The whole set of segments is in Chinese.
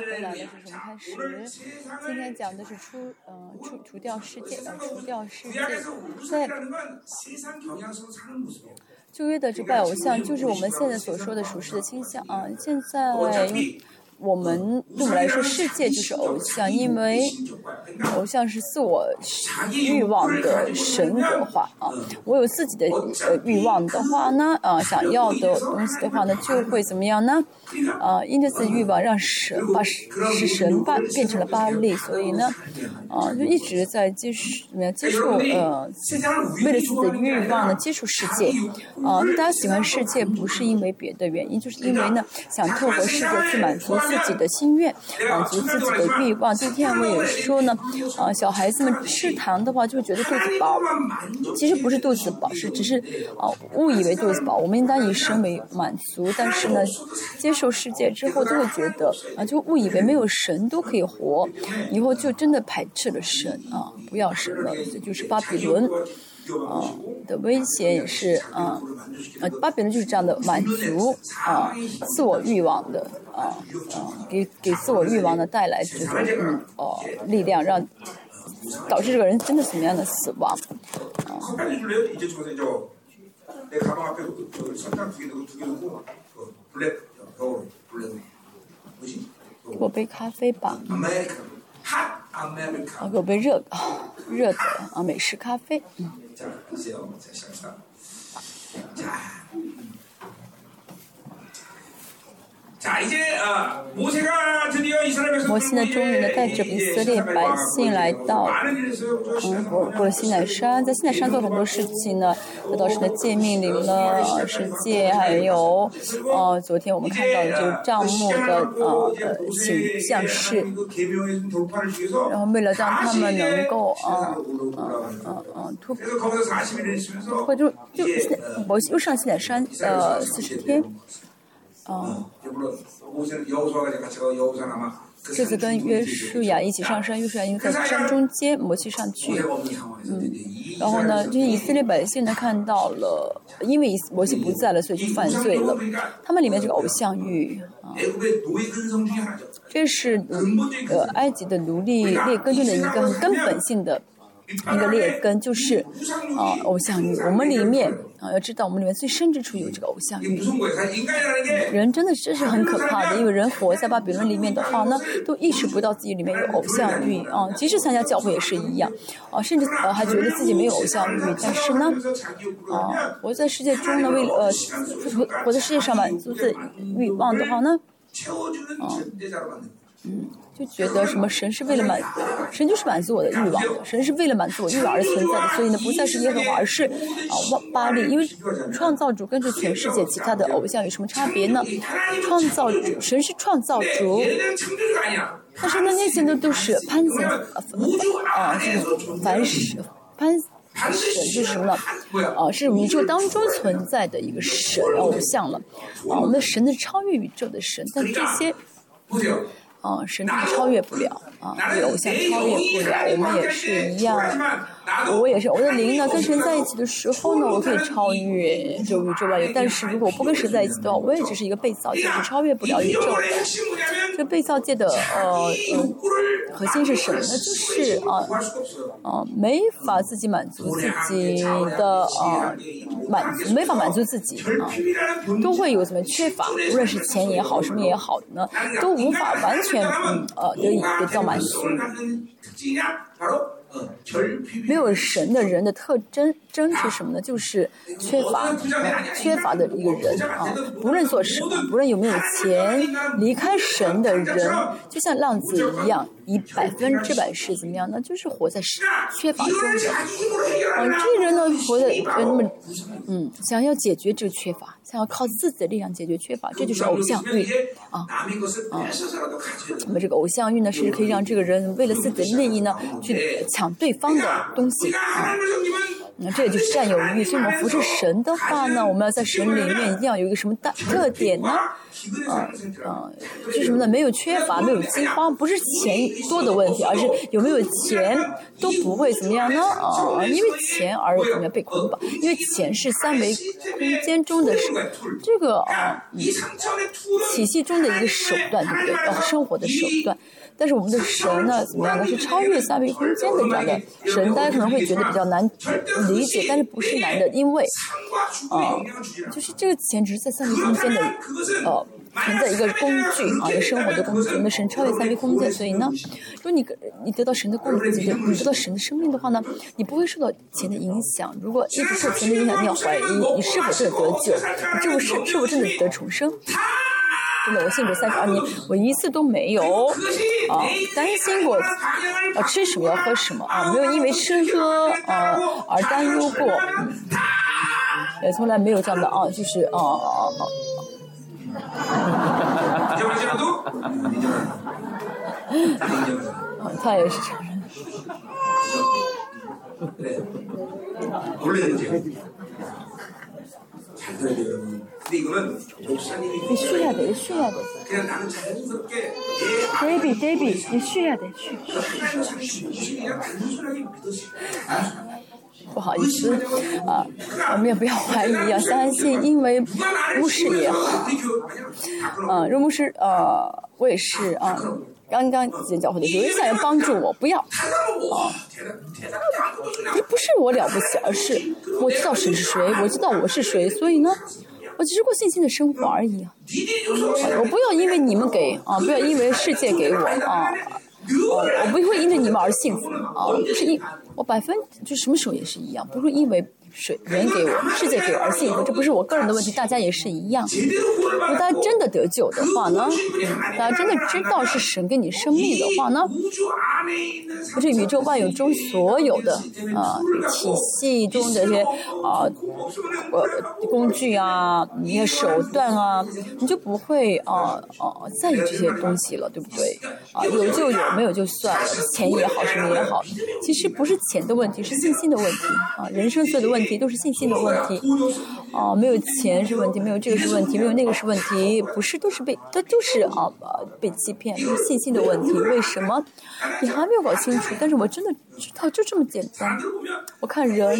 回来的，是什么开始？今天讲的是除，嗯，除除掉世界，呃，除掉世界，在旧约的这拜偶像，就是我们现在所说的属世的倾向啊。现在我们对我们来说，世界就是偶像，因为偶像是自我欲望的神格化啊。我有自己的呃欲望的话呢，啊，想要的东西的话呢，就会怎么样呢？啊，因着自己欲望，让神把使神巴变成了巴力，所以呢，啊，就一直在接触怎么样接触呃，为了自己的欲望呢接触世界啊。大家喜欢世界不是因为别的原因，就是因为呢想透过世界去满足。自己的心愿，满足自己的欲望。今天我也是说呢，啊，小孩子们吃糖的话，就会觉得肚子饱。其实不是肚子饱，是只是啊误以为肚子饱。我们应当以身为满足，但是呢，接受世界之后，就会觉得啊，就误以为没有神都可以活，以后就真的排斥了神啊，不要神了，这就是巴比伦。啊的威胁也是啊，呃，巴比伦就是这样的满足啊自我欲望的啊啊，给给自我欲望的带来这种嗯哦力量，让导致这个人真的什么样的死亡啊。给我杯咖啡吧。啊，给我杯热的，热的啊，美式咖啡。嗯。じゃあ、こちをお待ちしました。じゃあ。摩西呢，终于呢，带着以色列百姓来到嗯过过了西奈山，在西奈山做很多事情呢，得到神的诫命领了世界，还有呃，昨天我们看到的就是帐幕的呃形象式，然后为了让他们能够啊啊啊啊突破，或者就摩西又上西奈山呃四十天。啊，这次跟约书亚一起上山，约书亚因为在山中间，摩西上去，嗯，然后呢，这些以色列百姓呢看到了，因为摩西不在了，所以就犯罪了。他们里面这个偶像欲啊，这是呃埃及的奴隶劣根性的一个很根本性的。一个劣根就是啊，偶像欲。我们里面啊，要知道我们里面最深之处有这个偶像欲。人真的这是很可怕的，因为人活在巴比伦里面的话呢，都意识不到自己里面有偶像欲啊。即使参加教会也是一样啊，甚至呃还觉得自己没有偶像欲。但是呢，啊，活在世界中呢，为了呃活活在世界上满足自己欲望的话呢，啊，嗯。就觉得什么神是为了满，神就是满足我的欲望，神是为了满足我欲望而存在的，所以呢，不再是耶和华，而是啊巴利，因为创造主跟这全世界其他的偶像有什么差别呢？创造主，神是创造主，但是呢，那些呢都是潘神啊，这个凡是潘神是什么呢？啊，是宇宙当中存在的一个神偶像了，啊，我们的神呢超越宇宙的神，但这些。啊，神是超越不了啊，偶像超越不了，我们也是一样。我也是，我的灵呢跟神在一起的时候呢，我可以超越就宇宙万有。但是如果我不跟神在一起的话，我也只是一个被造界，是超越不了宇宙的。这被造界的呃呃核心是什么呢？就是啊啊，没法自己满足自己的啊满足，没法满足自己啊，都会有什么缺乏，无论是钱也好，什么也好呢，都无法完全嗯呃得以得到满足。没有神的人的特征征是什么呢？就是缺乏，缺乏的一个人啊。不论做什么，不论有没有钱，离开神的人，就像浪子一样，以百分之百是怎么样呢？就是活在缺乏中的。啊，这个人呢，活在那么，嗯，想要解决这个缺乏，想要靠自己的力量解决缺乏，这就是偶像欲啊啊。那么这个偶像欲呢，是可以让这个人为了自己的利益呢，去抢。对方的东西啊，那这就是占有欲。所以我们服侍神的话呢，我们要在神里面一定要有一个什么大特点呢？啊啊，是什么呢？没有缺乏，没有饥荒，不是钱多的问题，而是有没有钱都不会怎么样呢？啊，因为钱而怎么样被捆绑？因为钱是三维空间中的这个啊体系中的一个手段，对不对？啊，生活的手段。但是我们的神呢，怎么样呢？是超越三维空间的这样的神，大家可能会觉得比较难理解，但是不是难的，因为啊，就是这个钱只是在三维空间的呃存在一个工具啊，一个生活的工具。我们的神超越三维空间，所以呢，如果你你得到神的供给，你得到神的生命的话呢，你不会受到钱的影响。如果一直受钱的影响，你要怀疑你是否真的得救，你是不是是否真的得重生？真的，我信主三十二年，我一次都没有啊担心过啊吃什么要喝什么啊，没有因为吃喝啊而担忧过，也从来没有这样的啊，就是啊啊啊。他也是 承认。你쉬야돼쉬야돼 Baby, baby,你쉬야 돼， 쉬。不好意思啊，我们也不要怀疑，要相信，因为牧师也好，啊，牧师呃，我也是啊。刚刚见教会的时候，有人想要帮助我，不要啊！不是我了不起，而是我知道神是谁，我知道我是谁，所以呢， 我只是过信心的生活而已啊！我不要因为你们给啊，不要因为世界给我啊，我不会因为你们而幸福啊！不是因我百分就什么时候也是一样，不会因为。水人给我，世界给我而幸福，这不是我个人的问题，大家也是一样。如果大家真的得救的话呢，大家真的知道是神给你生命的话呢，不是宇宙万有中所有的啊体系中的这些啊呃工具啊、你的手段啊，你就不会啊啊在意这些东西了，对不对？啊，有就有，没有就算了，钱也好，什么也好，其实不是钱的问题，是信心的问题啊，人生所有的问题。题都是信心的问题，啊，没有钱是问题，没有这个是问题，没有那个是问题，不是都是被，他就是啊，被欺骗，是信心的问题。为什么？你还没有搞清楚，但是我真的知道，就这么简单。我看人，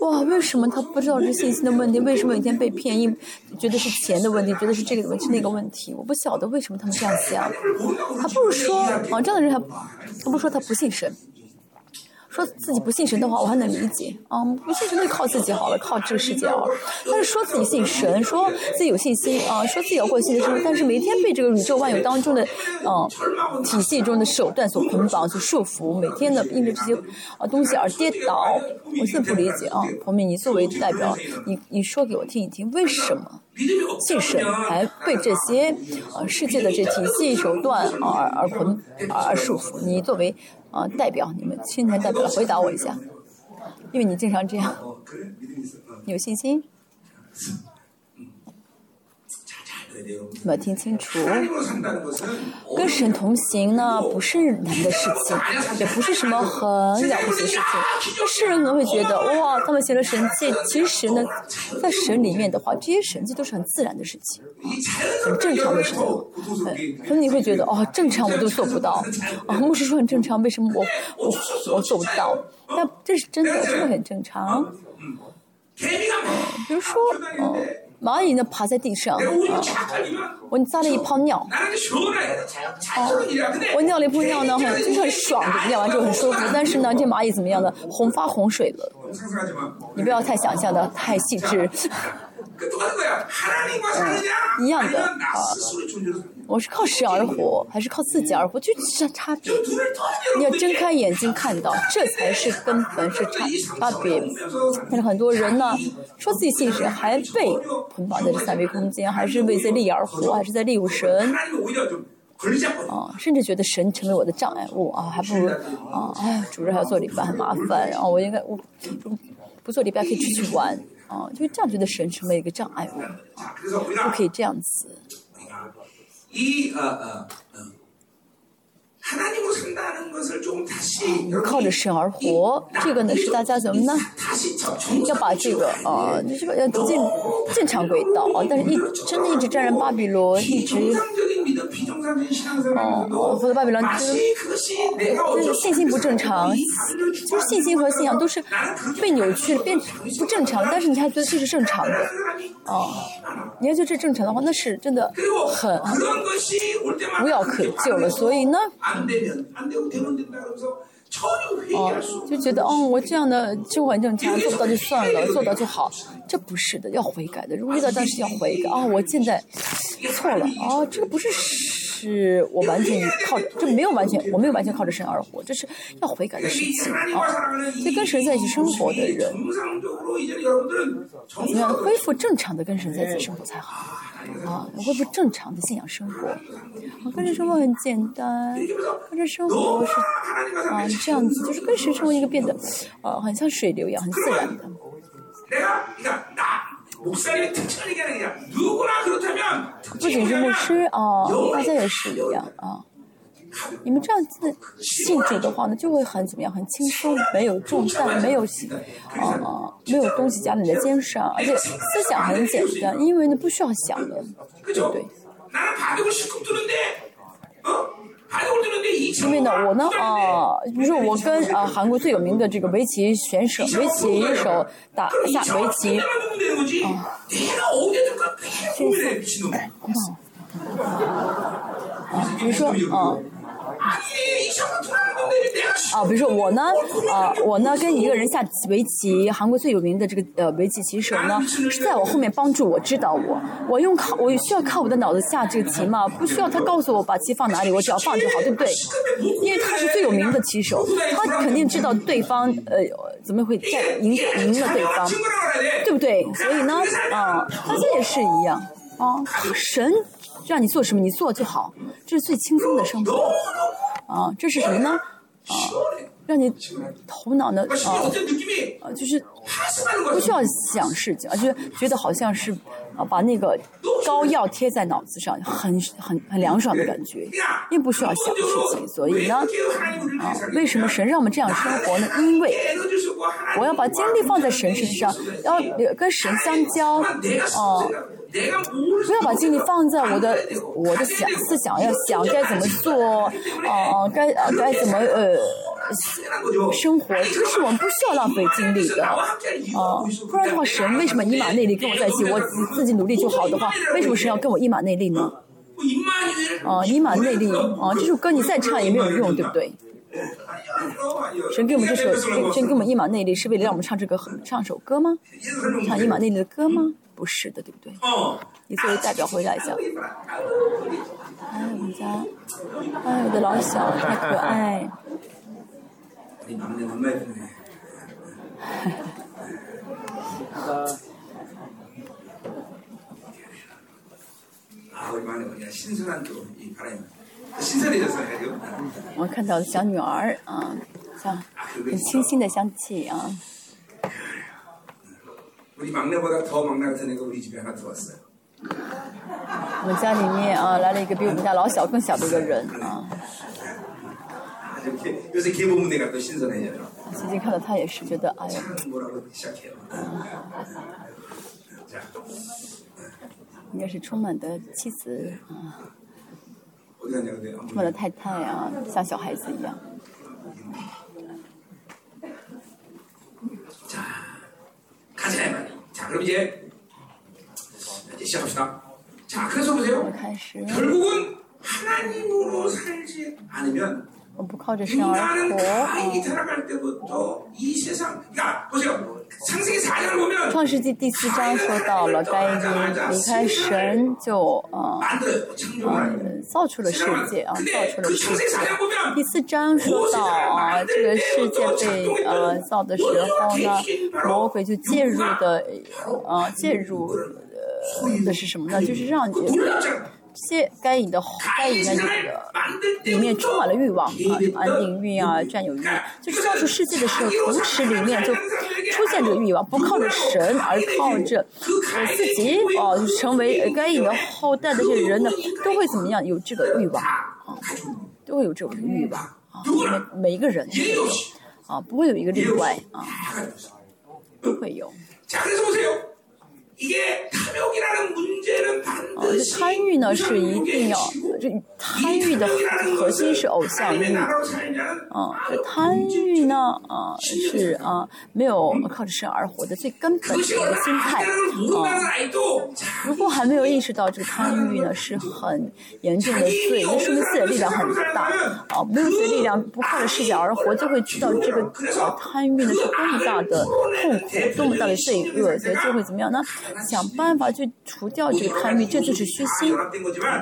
哇，为什么他不知道是信心的问题？为什么有一天被骗，因觉得是钱的问题，觉得是这个问题那个问题？我不晓得为什么他们这样想。他不如说，啊，这样的人还，他不说他不信神。说自己不信神的话，我还能理解啊，不信神就靠自己好了，靠这个世界啊。但是说自己信神，说自己有信心啊，说自己要过信的生活，但是每天被这个宇宙万有当中的嗯体系中的手段所捆绑、所束缚，每天的因为这些啊东西而跌倒，我真不理解啊。彭明，你作为代表，你你说给我听一听，为什么信神还被这些呃世界的这体系手段而而捆而束缚？你作为。呃，代表你们青年代表回答我一下，因为你经常这样，你有信心。没有听清楚，跟神同行呢，不是难的事情，也不是什么很了不起的事情。那世人可能会觉得，哇，他们行了神迹，其实呢，在神里面的话，这些神迹都是很自然的事情，很正常的事情。可能你会觉得，哦，正常我都做不到，啊，牧师说很正常，为什么我我我做不到？但这是真的，真的很正常。比如说，嗯。蚂蚁呢爬在地上，啊，我撒了一泡尿，哦，我尿了一泡尿呢，很就是很爽的，尿完之后很舒服。但是呢，这蚂蚁怎么样呢？红发洪水了，你不要太想象的太细致。嗯，一样的啊。我是靠神而活，还是靠自己而活？就这差别。你要睁开眼睛看到，这才是根本是差差别。但是很多人呢，说自己信神，还被捆绑在这三维空间，还是为在利而活，还是在利用神。啊，甚至觉得神成为我的障碍物啊，还不如啊，哎，主日还要做礼拜很麻烦，然后我应该我不做礼拜可以出去玩啊，就这样觉得神成为一个障碍物啊，不可以这样子。一呃呃嗯，靠着神而活，这个呢是大家怎么呢？要把这个呃，这个要进正常轨道啊，但是一真的一直沾染巴比伦，一直哦，或者巴比伦就是就是信心不正常，就是信心和信仰都是被扭曲了，变不正常，但是你还觉得这是正常的，哦，你要觉得这正常的话，那是真的很无药可救了，所以呢。哦，就觉得哦，我这样的生活环境差，做不到就算了，做到就好。这不是的，要悔改的。如果遇到但是要悔改。哦，我现在错了。哦，这个不是是我完全靠，这没有完全，我没有完全靠着神而活，这是要悔改的事情啊。所以跟神在一起生活的人，怎么样恢复正常的跟神在一起生活才好。啊，会不正常的信仰生活。啊，跟着生活很简单，跟着生活是啊这样子，就是跟谁生活一个变得，呃，很像水流一样，很自然的。不仅是牧师啊，大家也是一样啊。你们这样子信主的话呢，就会很怎么样？很轻松，没有重担，没有啊，没有东西加在你的肩上，而且思想很简单，因为呢不需要想的，对不对？因为呢，我呢啊，比如说我跟啊韩国最有名的这个围棋选手、围棋手打下围棋啊，啊，比如说啊。啊，比如说我呢，啊，我呢跟一个人下围棋，韩国最有名的这个呃围棋棋手呢，是在我后面帮助我指导我，我用靠我需要靠我的脑子下这个棋吗？不需要他告诉我把棋放哪里，我只要放就好，对不对？因为他是最有名的棋手，他肯定知道对方呃怎么会战赢赢了对方，对不对？所以呢，啊，大家也是一样啊，神。让你做什么，你做就好，这是最轻松的生活。啊，这是什么呢？啊，让你头脑呢啊，就是不需要想事情，而且觉得好像是啊，把那个膏药贴在脑子上，很很很凉爽的感觉，并不需要想事情。所以呢，啊，为什么神让我们这样生活呢？因为我要把精力放在神身上，要跟神相交，啊。不要把精力放在我的我的想思想，要想该怎么做，啊该该怎么呃生活，这个是我们不需要浪费精力的，啊，不然的话，神为什么以马内利跟我在一起？我自己努力就好的话，为什么神要跟我以马内利呢？啊，以马内利，啊，这首歌你再唱也没有用，对不对？神给我们这首，神给我们一马内利，是为了让我们唱这个唱首歌吗？唱一马内利的歌吗？不是的，对不对？你作为代表回答一下。哎，我们家，哎，我的老小太可爱。我看到小女儿啊，像很清新的香气啊。我们家里面啊，来了一个比我们家老小更小的一个人啊。最近看到他也是觉得哎呀。应该是充满的妻子啊，充满的太太啊，像小孩子一样。开 가자 이 말이에요. 자 그럼 이제 이제 시작합시다. 자 그래서 보세요. 결국은 하나님으로 살지 않으면 인간은 가인이 살아갈 때부터 이 세상 그러니까 보세요. 创世纪第四章说到了，该隐离开神就啊啊造出了世界啊，造出了世界。第四章说到啊，这个世界被呃造的时候呢，魔鬼就介入的啊介入呃的是什么呢？就是让你。些该隐的该隐的这个里面充满了欲望啊，安定欲啊，占有欲，就是造出世界的时候，同时里面就出现这个欲望，不靠着神，而靠着呃自己哦，成为该隐的后代的这些人呢，都会怎么样？有这个欲望啊，都会有这种欲望啊，每每一个人都有啊，不会有一个例外啊。都会有。啊，这贪欲呢是一定要，这贪欲的核心是偶像欲，啊，贪欲呢，啊是啊，没有靠着生而活的最根本的一个心态，啊，如果还没有意识到这个贪欲呢是很严重的罪，那说明自己的力量很大，啊，没有这力量，不靠着视角而活，就会知道这个呃贪欲呢是多么大的痛苦，多么大的罪恶，所以就会怎么样呢？想办法去除掉这个贪欲，这就是虚心，啊，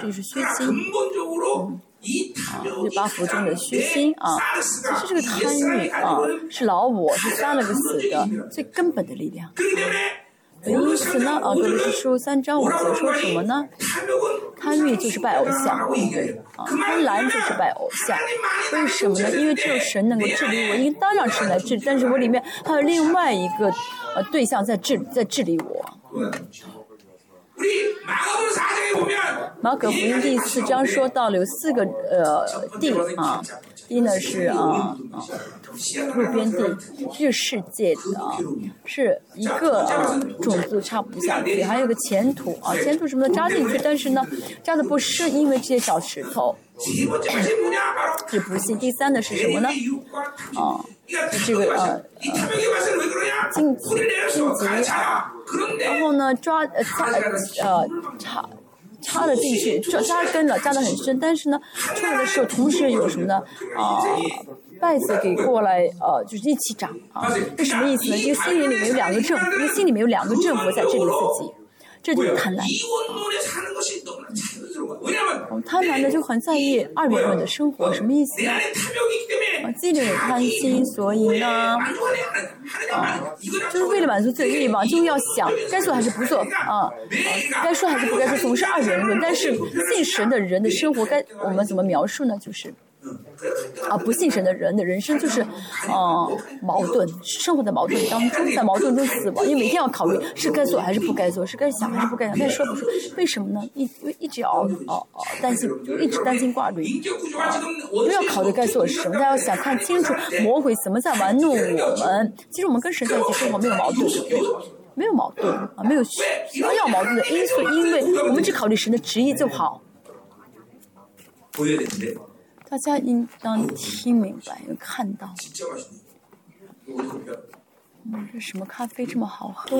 这就是虚心。嗯啊，这八福中的虚心啊，其实这个贪欲啊，是老我是杀了个死的最根本的力量。因此呢，啊，这里是书三章五节说什么呢？贪欲就是拜偶像，啊，贪婪就是拜偶像，为什么呢？因为只有神能够治理我，因为当然神来治，但是我里面还有另外一个呃对象在治，在治理我。马可福音第四章说到了有四个呃地啊，一呢是啊啊。路边地，这世界的是一个种子插不下去，还有个前途啊。前途什么的扎进去，但是呢，扎的不是因为这些小石头，是不信。第三的是什么呢？啊，这个呃呃荆棘荆棘，然后呢，抓呃插呃插插了进去，扎扎根了，扎得很深。但是呢，出来的时候，同时有什么呢？啊。败子给过来呃就是一起长啊这什么意思？呢因为心里面有两个正因为心里面有两个正国在治理自己这就是贪婪啊贪婪的就很在意二元论的生活什么意思呢？啊机灵与贪心所以呢啊就是为了满足自己的欲望就要想该做还是不做？啊啊该说还是不该说总是二元论但是信神的人的生活该我们怎么描述呢？就是啊，不信神的人的人生就是，嗯、呃，矛盾，生活在矛盾当中，在矛盾中死亡。因为每天要考虑是该做还是不该做，是该想还是不该想，但说不出为什么呢？一为一直要哦哦担心，就一直担心挂虑，不、要考虑该做什么，但要想看清楚魔鬼怎么在玩弄我们。其实我们跟神在一起生活没有矛盾。没有矛盾啊，没有需要要矛盾的因素，因为我们只考虑神的旨意就好。不定。大家应当听明白，有看到。嗯，这什么咖啡这么好喝？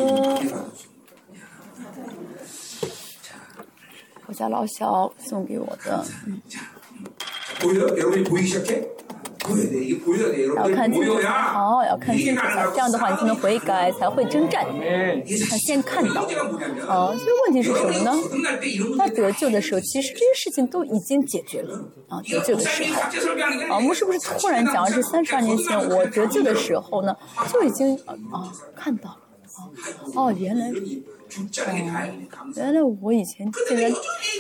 我家老小送给我的。嗯。要看清楚，好，要看清楚。这样的话，你才能悔改，才会征战。他先看到哦，所以问题是什么呢？他得救的时候，其实这些事情都已经解决了啊。得救的时候，啊我们是不是突然讲是三十二年前？我得救的时候呢，就已经啊，看到了啊。哦，原来。哦。原来我以前竟然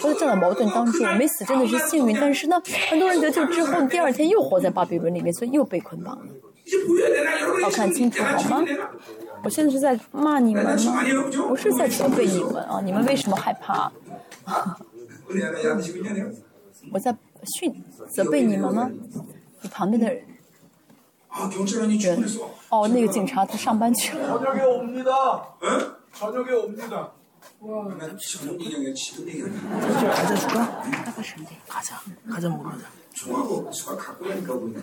都在这样矛盾当中我没死真的是幸运但是呢很多人得救之后第二天又活在巴比伦里面所以又被捆绑了。要看清楚好吗？我现在是在骂你们吗不是在责备你们啊你们为什么害怕？我在训责备你们吗？你旁边的人哦那个警察他上班去了。저녁에 옵니다. 응? 저녁에 옵니다. 난 지금 얘기 아니라 지금 얘기하는 저 과자 줄까? 과자. 과자 먹으러 가자. 총하고 수학 갖고 가니까 보이네.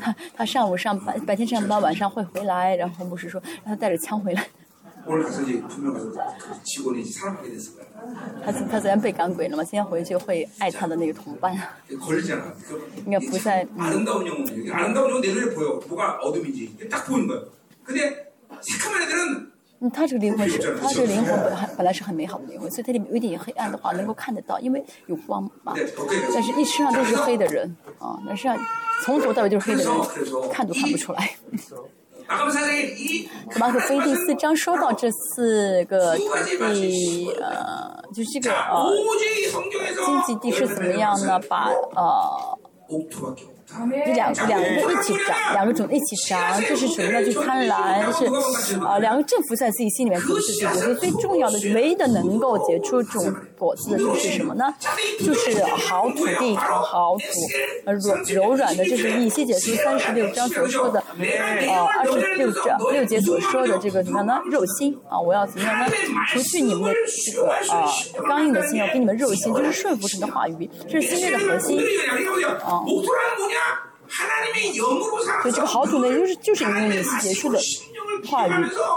他他上午上班，白天上班，晚上会回来。然后牧师说让他带着枪回来。 오늘 가서 이제 분명 가서 그 직원이 이제 사랑하게 됐을 거야. 他他昨天被赶鬼了嘛，今天回去会爱他的那个同伴， 걸리잖아. 그 应该不在。嗯 아름다운 영혼 여기 아름다운 영혼 내 눈에 보여. 뭐가 어둠인지 이게 딱 보이는 거야. 근데 새카만 애들은 嗯，他这个灵魂是，他这个灵魂本来本来是很美好的灵魂，所以他里面有一点黑暗的话，能够看得到，因为有光嘛。但是一身上都是黑的人啊，那身上从头到尾都是黑的人，看都看不出来。马可飞第四章说到这四个地，呃，就是这个呃经济地是怎么样呢？把呃。这两两个一起长，两个种一起长，这是什么呢？就是贪婪，是啊、两个政府在自己心里面不是自己，所以最重要的、唯一的能够结出种果子的就是什么呢？就是好土地，好土。呃，柔柔软的，就是以西结书三十六章所说的。呃，二十六章六节所说的这个怎么样呢？肉心啊，我要怎么样呢？除去你们的这个呃刚硬的心，要给你们肉心，就是顺服神的话语。这是心内的核心。啊。所以这个好土呢，就是就是因为以西结书的。话语，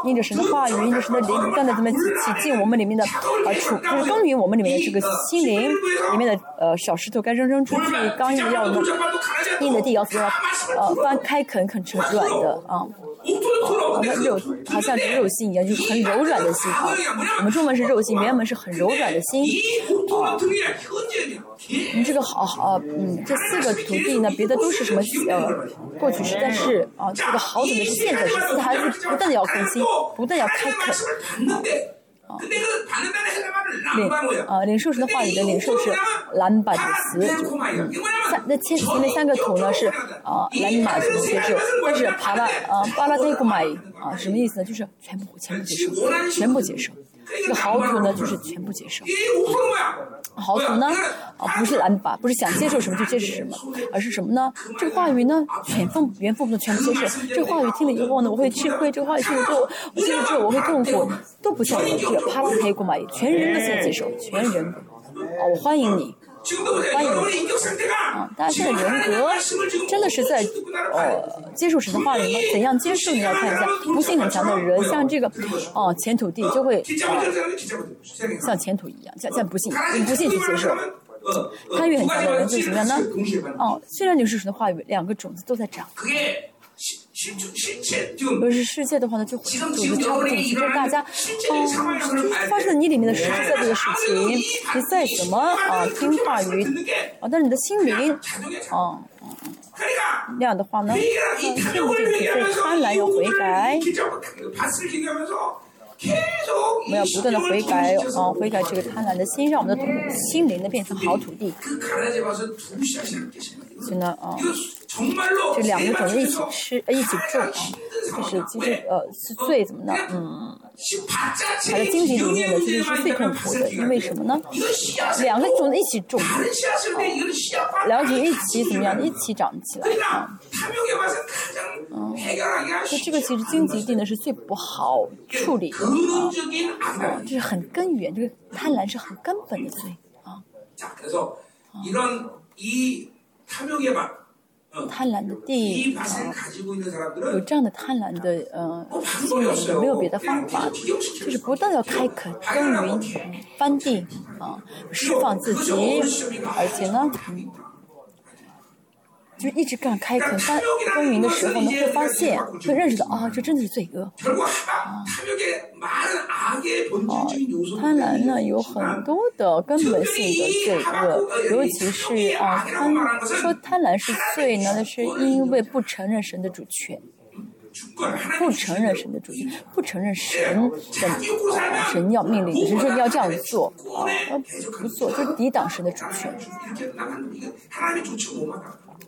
因着神的话语，因着神的灵，不断的怎么洗洗我们里面的呃处，就是耕耘我们里面的这个心灵，里面的呃小石头该扔扔出去，刚硬要弄，硬的地要呃翻开垦垦成软的啊。好像肉，好像肉心一样，就是很柔软的心啊。我们中文是肉心，原文是很柔软的心。啊，你、嗯、这个好好、啊，嗯，这四个土地呢，别的都是什么呃过去式，但是啊，这个好怎么是现在式，四还是不断的要更新，不断要开垦。领呃，领受神的话语的领受是蓝巴的词，嗯，三那前前面三个头呢是呃蓝马什么就是，但是帕拉呃巴拉德古买啊什么意思呢？就是全部全部接受，全部接受。这个豪呢就是全部接受。豪图呢啊不是蓝把不是想接受什么就接受什么而是什么呢？这个话语呢全奉原封不动全部接受。这个话语听了以后呢我会去会这个话语听了之后我了之后我会痛苦都不叫我去啪啦开过马路全人都接受全人啊我欢迎你欢迎啊，大家现在人格真的是在呃接受神的话语吗？怎样接受？你要看一下，不信很强的人，像这个哦，前土地就会，像前土一样。像像不信，不信去接受，参与很强的人会怎么样呢？哦，虽然你是什么话语，两个种子都在长。如果是世界的话呢就组织插不进去就大家啊发生你里面的实际在这的事情你再怎么啊听话于啊但是你的心灵啊嗯嗯那样的话呢那听不进去所以贪婪要悔改我们要不断的悔改啊悔改这个贪婪的心让我们的心灵呢变成好土地行了啊就两个种子一起吃，一起种啊，就是其实呃是最怎么的，嗯，它的经济里面的其实是最痛苦的，因为什么呢？两个种子一起种啊，两个一起怎么样，一起长起来啊。嗯，就这个其实经济定的是最不好处理啊，哦，这是很根源，这个贪婪是很根本的罪啊。贪婪的地啊有这样的贪婪的嗯心理没有别的方法就是不但要开垦耕耘翻地啊释放自己而且呢嗯就一直干开垦翻耕耘的时候呢，会发现会认识到啊，这真的是罪恶。啊，啊贪婪呢有很多的根本性的罪恶，尤其是啊贪说贪婪是罪呢，那是因为不承认神的主权。不承认神的主权，不承认神的神要命令，神说你要这样做啊，而不做，就抵挡神的主权。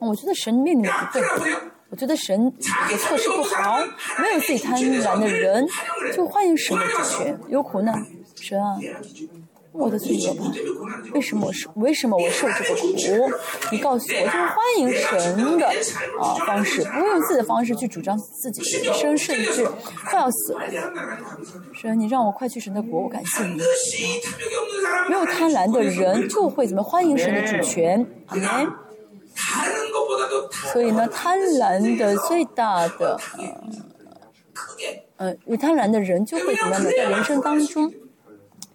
我觉得神命令不对，我觉得神的措施不好，没有最贪婪的人，就欢迎神的主权。有苦难，神啊。我的罪恶吧？为什么我受？为什么我受这个苦？你告诉我，就是欢迎神的啊方式，不用自己的方式去主张自己的人生，甚至快要死了。神，你让我快去神的国，我感谢你。没有贪婪的人就会怎么欢迎神的主权？阿门。所以呢，贪婪的最大的，呃，呃，有、贪婪的人就会怎么样呢？在人生当中。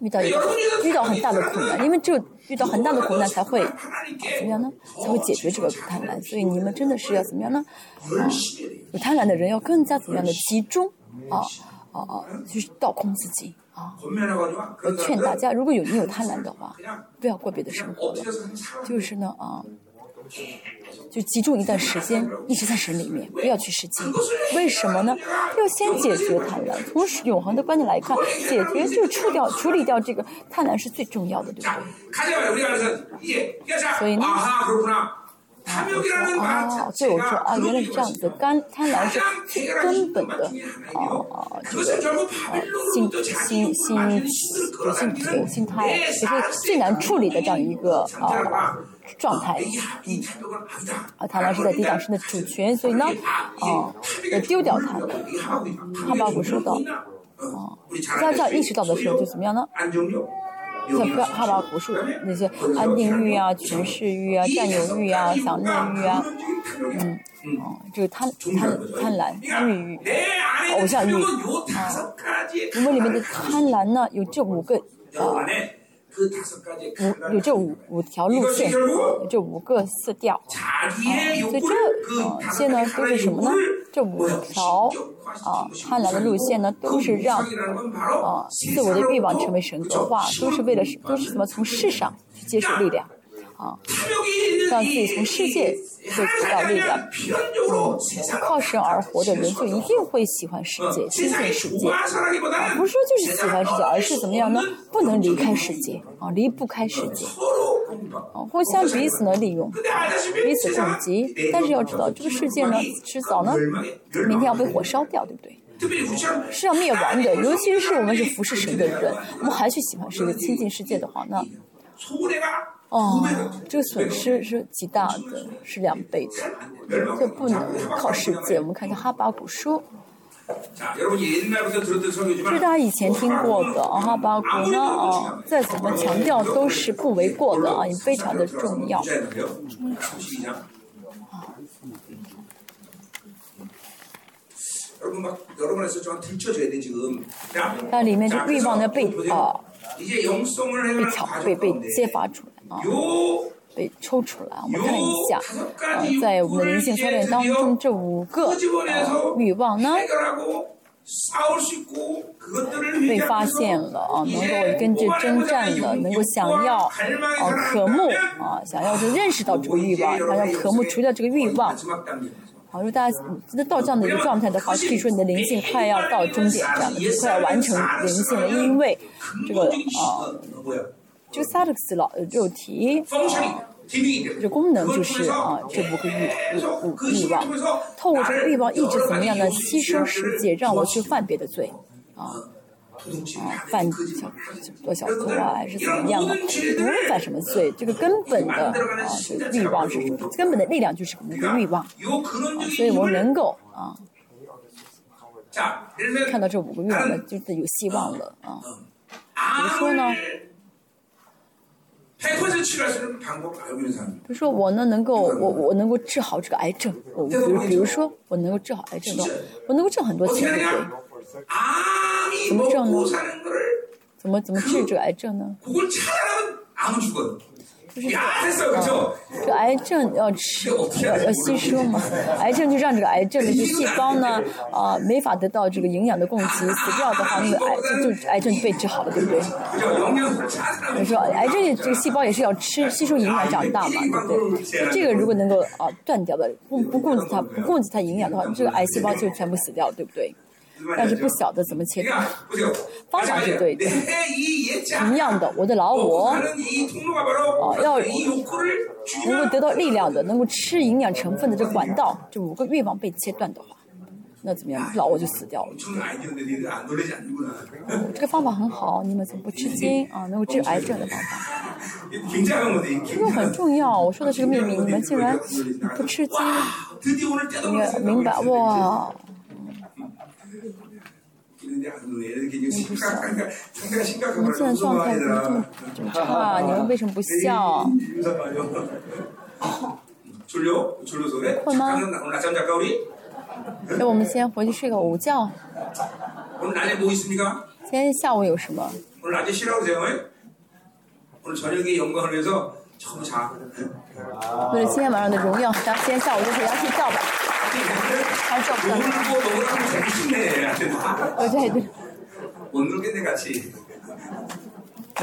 遇到一个遇到很大的困难因为只有遇到很大的困难才会怎么样呢？才会解决这个贪婪。所以你们真的是要怎么样呢？有贪婪的人要更加怎么样的集中啊啊啊就是倒空自己啊我劝大家如果有你有贪婪的话不要过别的生活了。就是呢啊。就集中一段时间，一直在神里面，不要去施计。为什么呢？要先解决贪婪。从永恒的观点来看，解决就处掉、处理掉这个贪婪是最重要的，对不对？所以呢，啊，哦，以我说啊，原来是这样子。贪贪婪是根本的，啊，这个啊，心心心，就是心心态，也是最难处理的这样一个啊。状态，嗯，啊贪婪是在抵挡神的主权，所以呢啊要丢掉它。哈巴谷说到啊，大家意识到的时候就怎么样呢？像不要哈巴谷说那些安定欲啊、权势欲啊、占有欲啊、享乐欲啊，嗯，哦，就是贪贪贪婪、贪欲欲、偶像欲啊，我们里面的贪婪呢，有这五个啊。五有这五五条路线，有这五个色调，啊，所以这啊些呢都是什么呢？这五条啊贪婪的路线呢，都是让啊自我的欲望成为神格化，都是为了都是什么？从世上去接受力量。啊，让自己从世界就得到力量。嗯，靠神而活的人就一定会喜欢世界，亲近世界。啊，不是说就是喜欢世界，而是怎么样呢？不能离开世界啊，离不开世界。啊，互相彼此呢利用，彼此攻击。但是要知道，这个世界呢，迟早呢，明天要被火烧掉，对不对？是要灭亡的。尤其是我们是服侍神的人，我们还去喜欢世界、亲近世界的话，那。哦，这个损失是极大的，是两倍的，这不能靠世界。我们看一下哈巴古书，这是大家以前听过的啊，哈巴古呢啊，再怎么强调都是不为过的啊，也非常的重要。那里面的欲望呢被啊被挑被被揭发出来。啊，被抽出来，我们看一下，啊，在我们的灵性操练当中，这五个呃欲望呢，被发现了啊，能够跟着征战的，能够想要啊渴慕啊，想要就认识到这个欲望，想要渴慕除掉这个欲望。好，如果大家真的到这样的一个状态的话，可以说你的灵性快要到终点，这样的快要完成灵性了，因为这个啊。这个萨特克斯老肉体啊，这功能就是啊，这五个欲欲欲欲望，透过这个欲望一直怎么样呢？吸收世界，让我去犯别的罪啊啊，犯小多小偷啊，还是怎么样的？无论犯什么罪，这个根本的啊，这个欲望是什么？根本的力量就是我们的欲望啊，所以我们能够啊，看到这五个欲望呢，就是有希望了啊。怎么说呢？比如说我呢，能够我我能够治好这个癌症，我比如比如说我能够治好癌症的，我能够挣很多钱，对不对？怎么挣呢？怎么怎么治这个癌症呢？就是这个癌症要吃要要吸收嘛，癌症就让这个癌症的这细胞呢啊没法得到这个营养的供给，死掉的话，那个癌就就癌症就被治好了，对不对？你说癌症这个细胞也是要吃吸收营养长大嘛，对不对？这个如果能够啊断掉的不不供给它不供给它营养的话，这个癌细胞就全部死掉了，对不对？但是不晓得怎么切断，方法是对的。同样的，我的老我，哦，要能够得到力量的，能够吃营养成分的这个管道，这五个欲望被切断的话，那怎么样？老我就死掉了。这个方法很好，你们怎么不吃惊啊？能够治癌症的方法，这个很重要。我说的是个秘密，你们竟然不吃惊，你明白哇？你们现在状态怎么这么这么差？你们为什么不笑？困吗？那我们先回去睡个午觉。今天下午有什么？为了今天晚上的荣耀，咱今天下午就回家睡觉吧。还照不到。我这对。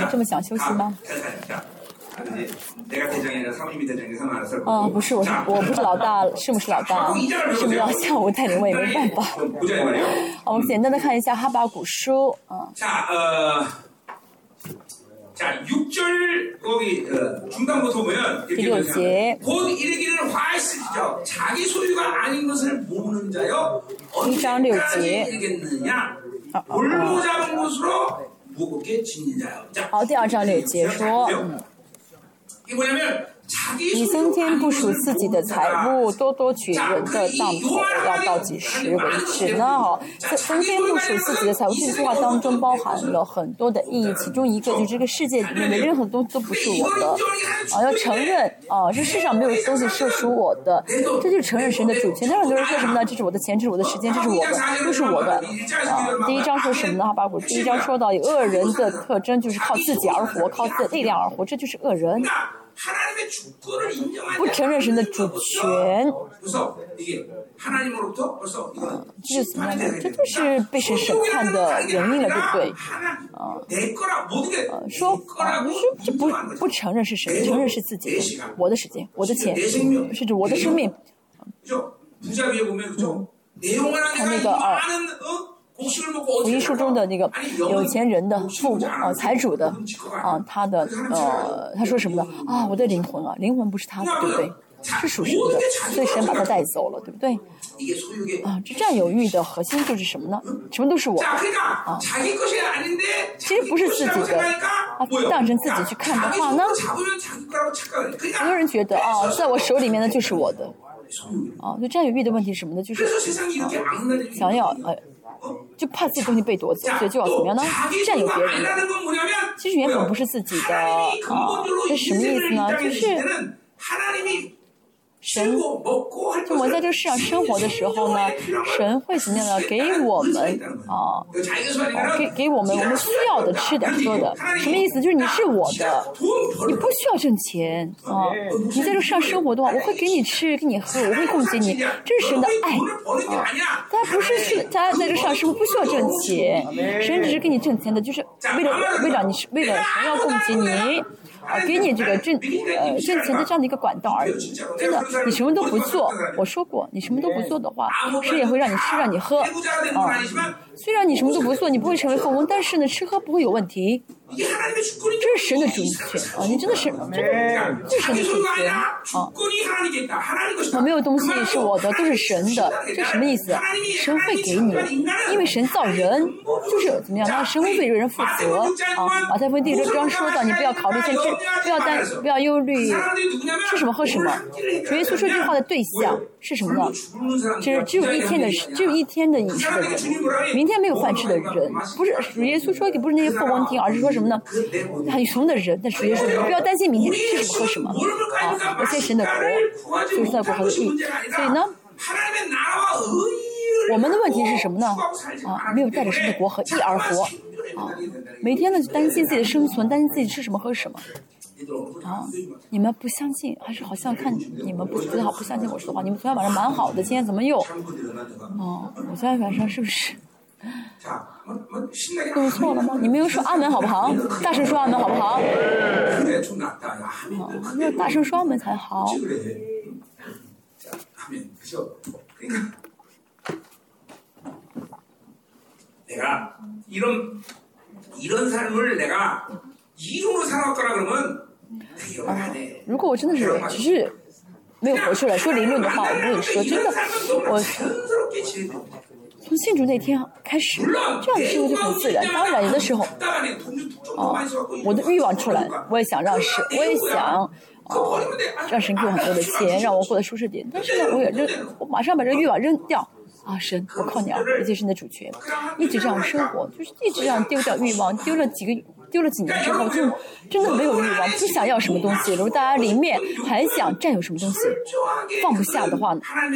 这么想休息吗？哦，不是，我是我不是老大，是不是老大？是不是要下午带领我也没办法。我们简单的看一下哈巴古书 啊。第六节。 이는 화이스죠. 자기 소유가 아닌 것을 모으는 자요. 이장六节。 언제까지 일겠느냐? 볼모 잡은 것으로 무겁게 짓는 자요. 자, 好，第二章六节说，嗯， 이게 뭐냐면 자기 你增添部署自己的财物，多多取人的当头，要到几时为止呢？在，增添部署自己的财物，这句话当中包含了很多的意义。其中一个就是这个世界里面的任何东西都不是我的，啊，要承认啊，这世上没有东西是属我的，这就是承认神的主权。那很多人说什么呢？这是我的钱，这是我的时间，这是我的，都是我的。啊，第一章说什么呢？哈巴谷第一章说到，恶人的特征就是靠自己而活，靠自己的力量而活，这就是恶人。不承认神的主权，就是这就是被神审判的原因了，对不对？啊，说这，不不承认是谁，承认是自己，我的时间，我的钱，甚至我的生命。他那个啊。福音书中的那个有钱人的父呃财主的啊、他的呃，他说什么呢啊？我的灵魂啊，灵魂不是他的，对不对？是属神的，所以神把他带走了，对不对？啊，这占有欲的核心就是什么呢？什么都是我的啊！其实不是自己的啊，当成自己去看的话呢，很多人觉得啊，在我手里面的就是我的啊，所占有欲的问题是什么呢？就是、啊、想要呃。就怕自己东西被夺走所以就要怎么样呢？占有别人的其实原本不是自己的啊这什么意思呢？就是神，就我在这个世上生活的时候呢，神会怎么样呢？给我们啊，给给我们我们需要的吃的喝的，什么意思？就是你是我的，你不需要挣钱啊。你在这世上生活的话，我会给你吃，给你喝，我会供给你，这是神的爱啊。他不是去，他在这世上生活不需要挣钱，神只是给你挣钱的，就是为了为了你，为了神要供给你。啊，给你这个挣，呃，挣钱的这样的一个管道而已。真的，你什么都不做，我说过，你什么都不做的话，谁也会让你吃让你喝。啊，虽然你什么都不做，你不会成为富翁，但是呢，吃喝不会有问题。这是神的主权啊！你真的是，这是神的主权啊！我没有东西是我的，都是神的，这什么意思？神会给你，因为神造人，就是怎么样？那神会为这人负责啊！啊，太问弟兄这样说到，你不要考虑，先不要担，不要忧虑吃什么喝什么。主耶稣说这句话的对象是什么呢？就是只有一天的，只有一天的饮食的人，明天没有饭吃的人，不是主耶稣说的，不是那些富翁听，而是说。什么呢？很穷的人但是也是你不要担心明天吃什么喝什么。啊我先神的国就是在国和的义所以呢我们的问题是什么呢？啊没有带着神的国和义而活。啊每天呢就担心自己的生存担心自己吃什么喝什么。啊你们不相信还是好像看你们不不好不相信我说的话。你们昨天晚上蛮好的今天怎么又？哦我昨天晚上是不是弄错了吗？你没有说阿门好不好？大声说阿门好不好？大声说阿门才好。如果我真的是没有回去了说理论的话我跟你说真的我从庆祝那天开始，这样的生活就很自然。当然，有的时候，啊，我的欲望出来，我也想让事，我也想，啊，让神给我很多的钱，让我过得舒适点。但是呢，我也扔，我马上把这个欲望扔掉。啊，神，我靠你啊！这是你的主权，一直这样生活，就是一直这样丢掉欲望，丢了几个。丢了几年之后，就真的没有欲望，不想要什么东西。如果大家里面还想占有什么东西，放不下的话，那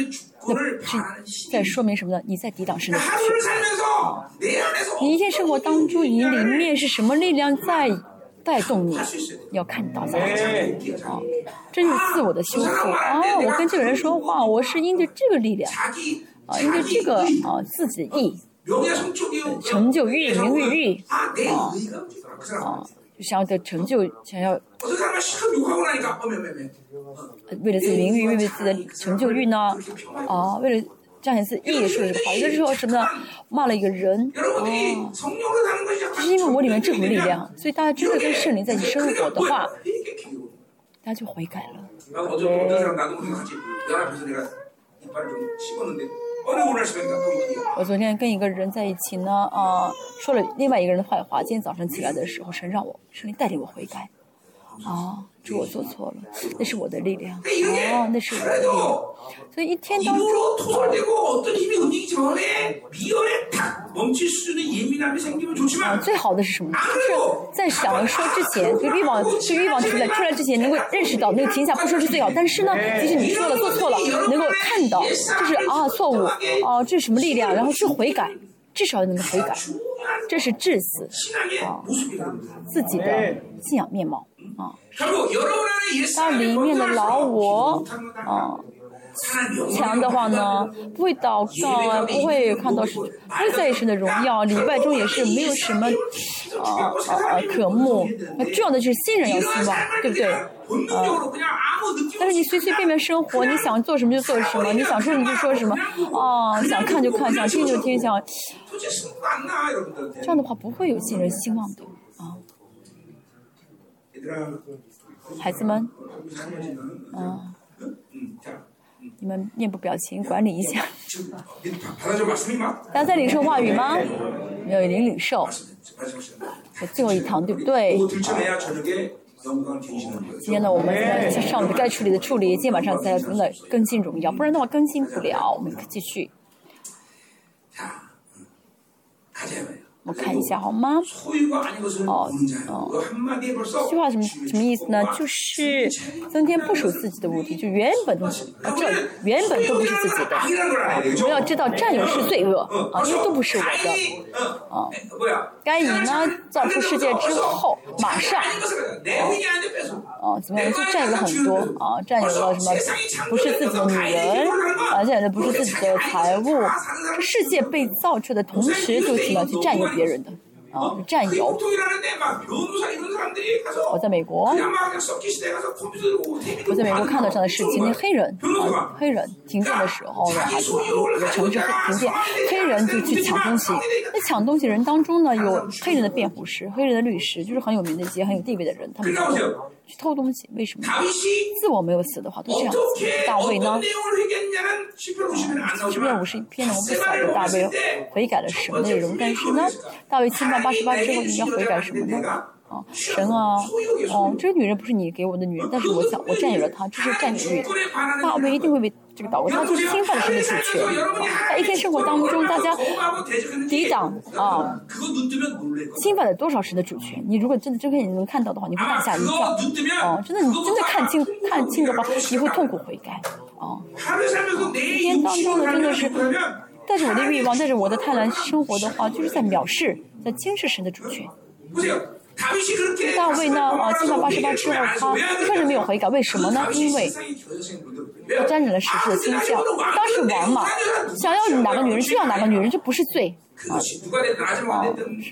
是在说明什么呢？你在抵挡什么情绪。你一天生活当中，你里面是什么力量在带动你？要看到在哪里啊！这就是自我的修复啊！我跟这个人说话，我是因着这个力量啊，因着这个啊自己意。成就欲、名誉欲啊，啊，就想要的成就，想要。为了自己名誉，为了自己的成就欲呢？啊，为了彰显自己艺术是好，有的是说什么呢？骂了一个人，啊，就是因为我里面这种力量，所以大家真的跟圣灵在一起生活的话，大家就悔改了。我昨天跟一个人在一起呢，啊，说了另外一个人的坏话。今天早上起来的时候，神让我，神带领我悔改，啊。是我做错了那是我的力量。哦那是我的力量。所以一天当中啊最好的是什么？就是在想要说之前就欲望就欲望出来出来之前能够认识到那个停下不说是最好但是呢即使你说了做错了能够看到这是啊错误哦这是什么力量？然后是悔改至少能够悔改这是至死啊自己的信仰面貌。啊，那里面的老我，啊，强的话呢，不会祷告啊，不会看到，不会在意神的荣耀，礼拜中也是没有什么，啊啊啊，渴慕。那重要的是新人要希望，对不对？啊，但是你随随便便生活，你想做什么就做什么，你想说什么就说什么，哦，想看就看，想听就听，想，这样的话不会有新人希望的。孩子们，嗯、你们面部表情管理一下。大家在领受话语吗？没有领领受。最后一堂对不对？今天呢，我们在上午该处理的处理，今天晚上再跟更新荣耀，不然的话更新不了。我们继续。看见没？我看一下好吗？哦，哦，虚化什么什么意思呢？就是增添不属自己的物体，就原本啊，这原本都不是自己的。我、们要知道，占有是罪恶啊，因为都不是我的。啊，该隐呢，造出世界之后，马上啊，怎么样？就占有了很多啊，占有了什么？不是自己的女人，而且呢，不是自己的财物。这世界被造出的同时，就怎么？去占有。别人的。啊，战友。我在美国，我在美国看到这样的事情。那黑人，啊、黑人停电的时候呢，还是城市停电，黑人就去抢东西。那抢东西人当中呢，有黑人的辩护师、黑人的律师，就是很有名的一些很有地位的人，他们。去偷东西，为什么？自我没有死的话，都这样。大卫呢？七篇五十一篇呢，我不晓得大卫悔改了什么内容，但是呢，大卫侵犯八十八之后，你要悔改什么呢？啊，神啊，哦、这个女人不是你给我的女人，但是我想我占有了她，这是占有欲。大卫一定会被这个祷告，他就是侵犯了神的主权。在一天生活当中，大家抵挡啊，侵犯了多少神的主权？你如果真的睁开眼睛能看到的话，你会大吓一跳。哦，真的，你真的看清看清的话，你会痛苦悔改。哦，一天当中呢，真的是带着我的欲望，带着我的贪婪生活的话，就是在藐视，在轻视神的主权。大卫呢？呃，进到八十八之后，他确实没有悔改，为什么呢？因为他沾染了时事的倾向。当时王嘛，想要哪个女人就要哪个女人，这不是罪。啊，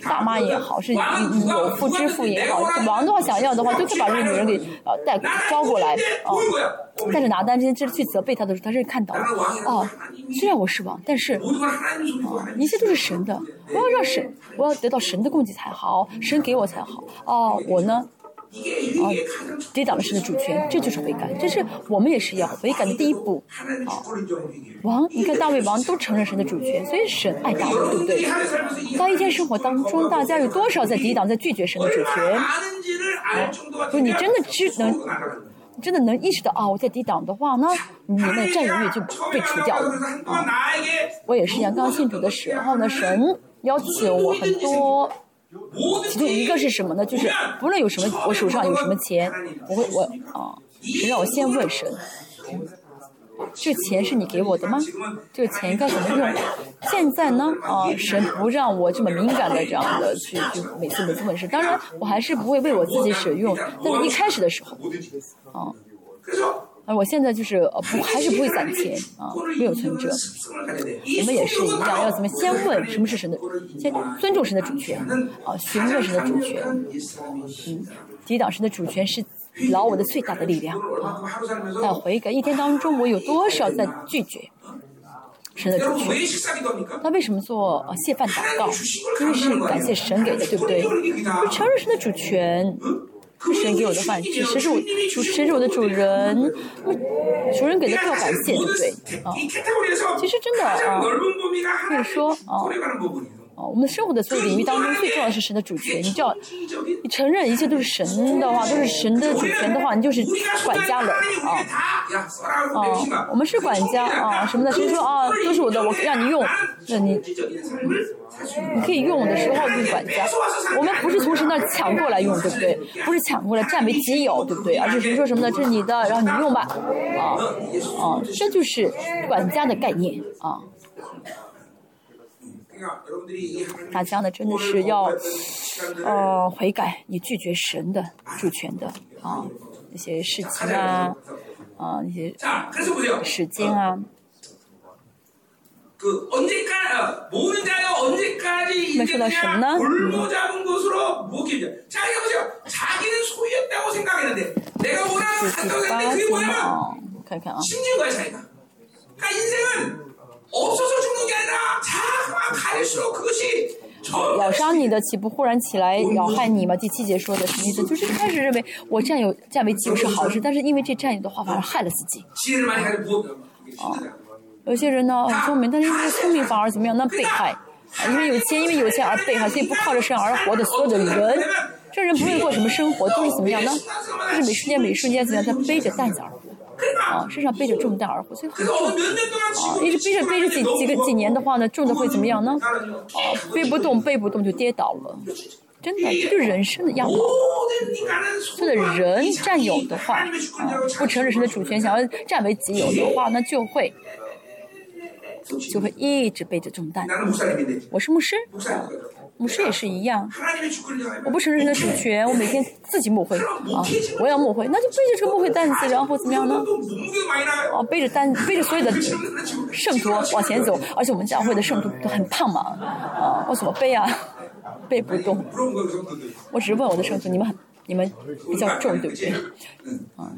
爸妈也好，是有妇之夫也好，王的话想要的话，就是把这个女人给呃带招过来啊。但是拿单先这去责备他的时候，他是看到了哦，虽然我是王，但是、啊、一切都是神的，我要让神，我要得到神的供给才好，神给我才好哦，我呢？哦抵挡了神的主权这就是悔改这是我们也是要悔改的第一步。啊王你看大卫王都承认神的主权所以神爱大卫对不对？在一天生活当中大家有多少在抵挡在拒绝神的主权如果你真的知能真的能意识到啊我在抵挡的话呢你那占有欲就被除掉了。啊我也是阳刚信主的时候呢神邀请我很多其中一个是什么呢？就是不论有什么，我手上有什么钱，我会我啊，神让我先问神，这钱是你给我的吗？这个钱该怎么用？现在呢？啊，神不让我这么敏感的这样的去去每次每次问神。当然，我还是不会为我自己使用，但是一开始的时候，啊。我现在就是不还是不会攒钱啊，没有存折。我们也是一样，要怎么先问什么是神的，先尊重神的主权啊，询问神的主权，嗯，抵挡神的主权是。牢我的最大的力量啊！但悔改一天当中，我有多少在拒绝神的主权？那为什么做谢饭祷告？因为是感谢神给的，对不对？承认神的主权，神给我的饭吃，谁是我主，谁是我的主人？主人给的票感谢，对不对？啊，其实真的啊，可以说啊。哦，我们生活的所有领域当中，最重要的是神的主权。你就要，你承认一切都是神的话，都是神的主权的话，你就是管家了啊。哦，我们是管家啊，什么的？谁说啊，都是我的，我让你用，那你你可以用的时候就管家。我们不是从神那抢过来用，对不对？不是抢过来占为己有，对不对？而是神说什么呢？这是你的，然后你用吧。啊啊，这就是管家的概念啊。大家呢，真的是要呃悔改，你拒绝神的主权的啊那些事情啊啊那些时间啊。那么说到什么呢？自己八天啊，看看啊。咬伤你的岂不忽然起来咬害你吗？第七节说的什么意思？就是开始认为我占有占为己有是好事，但是因为这占有的话反而害了自己。哦，有些人呢很聪明，但是因为聪明反而怎么样？那被害啊，因为有钱，因为有钱而被害，所以不靠着生而活的所有的人，这人不会过什么生活都是怎么样呢？就是每瞬间每瞬间怎么样？他背着担子而活。啊，身上背着重担而活，所以很重啊，一直背着背着几几个几年的话呢，重的会怎么样呢？啊，背不动背不动就跌倒了，真的，这就是人生的样貌。这的人占有的话，啊，不承认神的主权，想要占为己有的话，那就会就会一直背着重担。我是牧师。牧师也是一样，我不承认神的主权，我每天自己抹灰啊，我要抹灰，那就背着这个抹灰担子，然后怎么样呢？啊，背着担，背着所有的 圣徒往前走，而且我们教会的圣徒都很胖嘛，啊，我怎么背啊？背不动。我只是问我的圣徒，你们很，你们比较重，对不对？啊，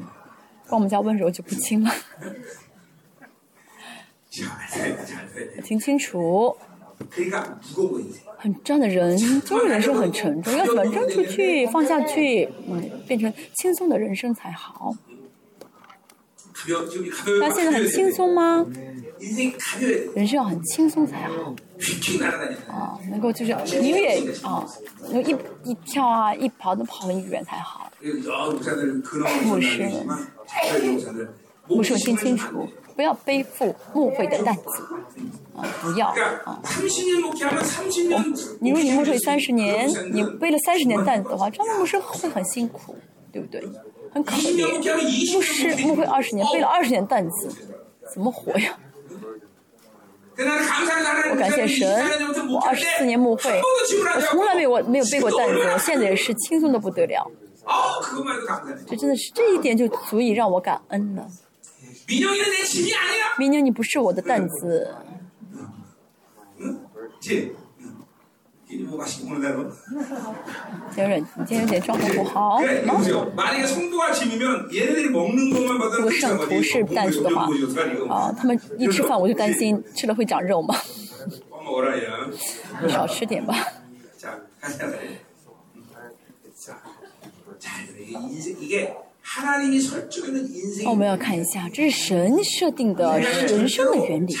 光我们家温柔就不轻了。听清楚。很这样的人，就是人生很沉重，要怎么扔出去、放下去，嗯，变成轻松的人生才好。那现在很轻松吗？人生要很轻松才好。啊，能够就是一跃啊，能一一跳啊，一跑都跑很远才好。牧师，牧师，我听清楚。不要背负误会的担子，啊，不要啊！我，你如果你牧会三十年，你背了三十年担子的话，这样牧师会很辛苦，对不对？很可怜。牧师牧会二十年，背了二十年担子，怎么活呀？我感谢神，我二十四年牧会，我从来没有我没有背过担子，我现在也是轻松的不得了。这真的是这一点就足以让我感恩了。明年你不是我的担子。杰瑞，你今天有点状况不好。如果圣徒是担子的话，啊，他们一吃饭我就担心吃了会长肉吗？你少吃点吧。我们要看一下，这是神设定的人生的原理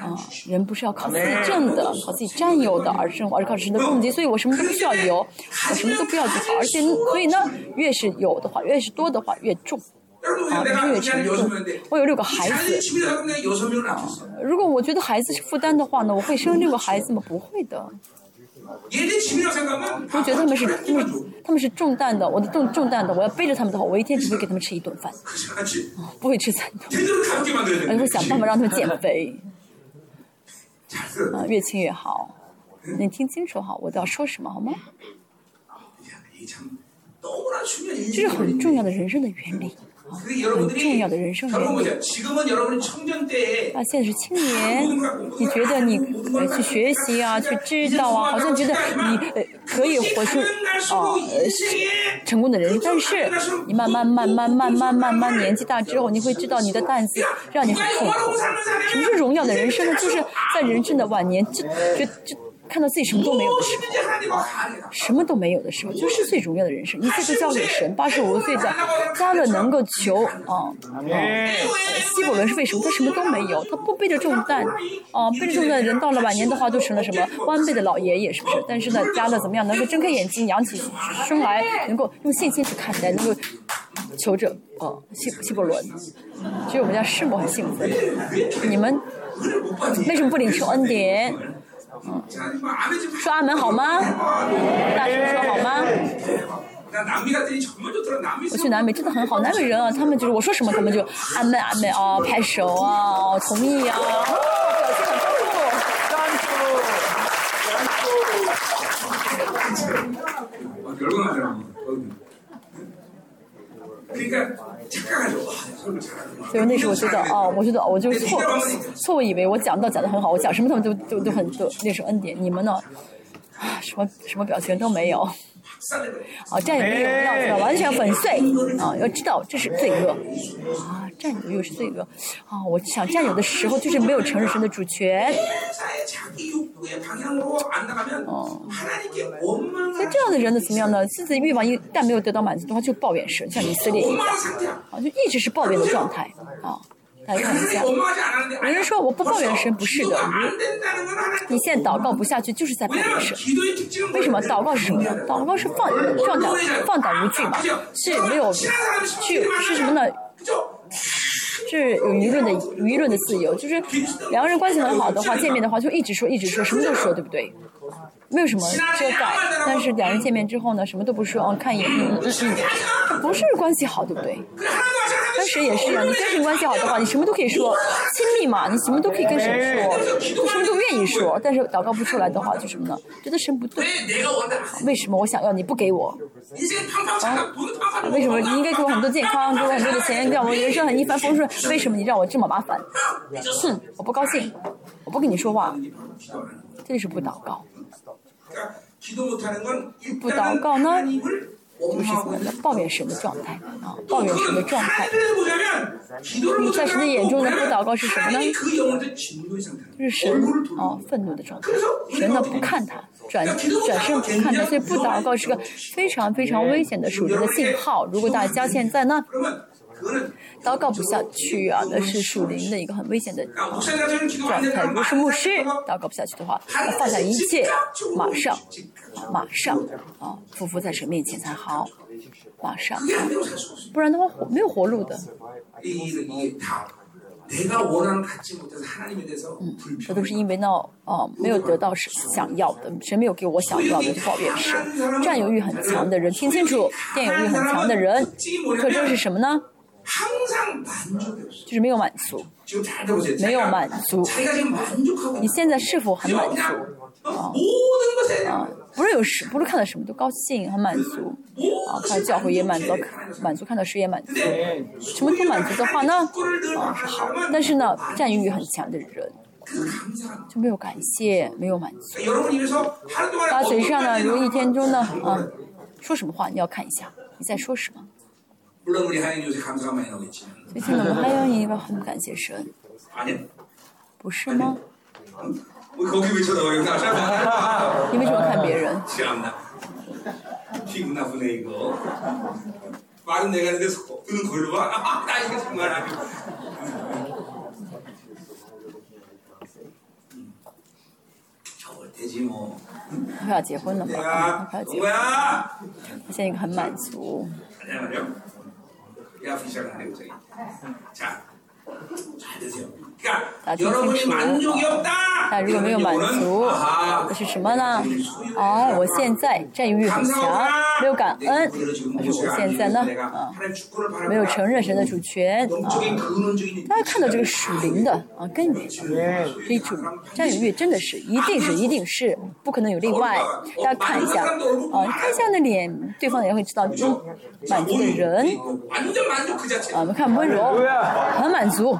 啊！人不是要靠自证的，靠自己占有的而生活，而是靠神的供给。所以我什么都不需要有，我什么都不要就好。而且，所以呢，越是有的话，越是多的话，越重啊，越沉重。我有六个孩子啊，如果我觉得孩子是负担的话呢，我会生六个孩子吗？不会的。我觉得他们是他们他们是重担的，我的重重担的，我要背着他们的话，我一天只会给他们吃一顿饭，不会吃餐，我会想办法让他们减肥，啊，越轻越好。你听清楚哈，我都要说什么好吗？这是很重要的人生的原理。很重要的人生原理。啊，现在是青年，你觉得你去学习啊，去知道啊，好像觉得你呃可以活出啊成功的人生。但是你慢慢慢慢慢慢慢慢年纪大之后，你会知道你的担子让你很痛苦。什么是荣耀的人生呢？就是在人生的晚年，就就就看到自己什么都没有的时候，什么都没有的时候，就是最荣耀的人生。一切都交给神。八十五岁的加勒能够求啊，西伯伦是为什么？他什么都没有，他不背着重担啊，背着重担人到了晚年的话，就成了什么弯背的老爷爷，是不是？但是呢，加勒怎么样能够睁开眼睛，扬起胸来，能够用信心去看待，能够求着啊，西西伯伦。其实我们家师母很幸福。你们为什么不领受恩典？说阿门好吗？大声说好吗？我去南美真的很好，南美人啊，他们就是我说什么他们就阿门阿门啊，拍手啊，同意啊。就是那时候我觉得哦我觉得我就错错误以为我讲到讲得很好我讲什么他们都都都很都那时候恩典你们呢啊什么什么表情都没有啊，占有欲要完全粉碎。啊，要知道这是罪恶。啊，占有欲是罪恶。啊，我想占有的时候就是没有承认神的主权。哦、那这样的人呢，怎么样呢？自己欲望一旦没有得到满足的话，就抱怨神，像以色列一样，啊，就一直是抱怨的状态。啊。来看一下。有人说我不抱怨神不是的，你现在祷告不下去就是在抱怨神。为什么？祷告是什么呢？祷告是放放胆放胆无惧嘛，是没有去是什么呢？是有舆论的舆论的自由，就是两个人关系很好的话，见面的话就一直说一直说，什么都说，对不对？没有什么遮盖，但是两人见面之后呢，什么都不说，哦，看一眼，嗯嗯嗯，不是关系好，对不对？跟谁也是一样你跟谁关系好的话你什么都可以说亲密嘛你什么都可以跟谁说你什么都愿意说但是祷告不出来的话就什么呢？觉得神不对。为什么我想要你不给我？啊？为什么你应该给我很多健康给我很多的钱让我人生很一帆风顺？为什么你让我这么麻烦？哼我不高兴我不跟你说话这是不祷告。不祷告呢？就是怎么的抱怨神的状态啊，抱怨神的状态。你在神的眼中呢？不祷告是什么呢？就是神啊，愤怒的状态。神呢不看他，转转身不看他，所以不祷告是个非常非常危险的属灵的信号。如果大家现在呢？祷告不下去啊，那是属灵的一个很危险的状态。如果是牧师祷告不下去的话，放下一切，马上，马上啊，匍匐在神面前才好。马上，不然的话没有活路的。嗯，这都是因为呢哦，没有得到是想要的，谁没有给我想要的，抱怨是。占有欲很强的人，听清楚，占有欲很强的人，特征是什么呢？就是没有满足，没有满足。你现在是否很满足？啊，不是有什，不是看到什么都高兴、很满足。啊，看到教会也满足，满足看到谁也满足，什么都满足的话呢，啊是好。但是呢，占有欲很强的人，就没有感谢，没有满足。啊，嘴上呢，如一天中呢，啊，说什么话你要看一下，你在说什么。 물론 우리 하나님 요새 감사가 많이 나오겠지만 最近呢，我们还要一个很感谢神， 아니야 不是吗？ 우리 거기 왜 쳐다봐요 나 你为什么看别人？ 참나 기분 나쁘네 이거 말은 내가 하는데 소- 눈은 거기로 봐. 아, 나 이거 정말 아니고 저걸 되지 뭐 快要结婚了嘛，啊 내가 快要结婚， 동거야 现在一个很满足。 야, 부시작하는 거죠. 자, 잘 드세요. 大家听清楚但如果没有满足那是什么呢？哦我现在占有欲很强没有感恩但是我现在呢？啊。没有承认神的主权大家看到这个属灵的啊跟主非主占有欲真的是一定是一定是不可能有例外大家看一下啊你看一下那脸对方也会知道满足的人。啊我们看温柔很满足。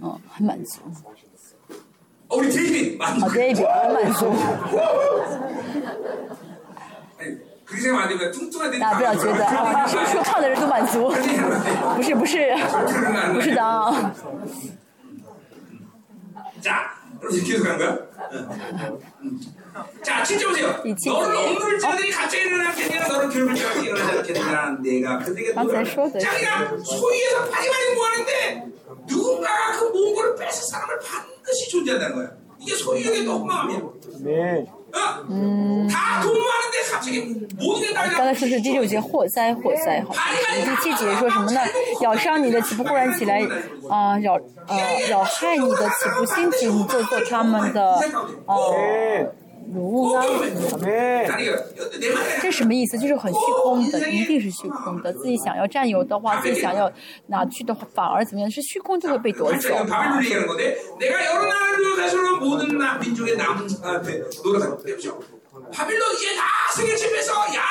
哦，很满足。好，这一点 t v 满足。很满足。大家不要觉得啊，说说唱的人都满足，不是不是，不是的啊。 그럼 이렇게 해서 간 거야? 자, 진짜 보세요. 너를 억눌 자들이 갑자기 일어나게 되냐? 너를 괴롭을 자들이 일어나게 되냐? 내가 그들에게 누가 자기가 소위에서 파리만이 뭐하는데 누군가가 그 몽골을 뺏을 사람을 반드시 존재한다는 거야. 이게 소유에게 너무 마음이야. 네. 嗯。刚才说是第六节火灾火灾好像是第七节说什么呢咬伤你的岂不忽然起来啊咬呃咬害你的岂不心急你就做他们的呃如来这什么意思？就是很虚空的，一定是虚空的。自己想要占有的话，自己想要拿去的话，反而怎么样？是虚空就会被夺走。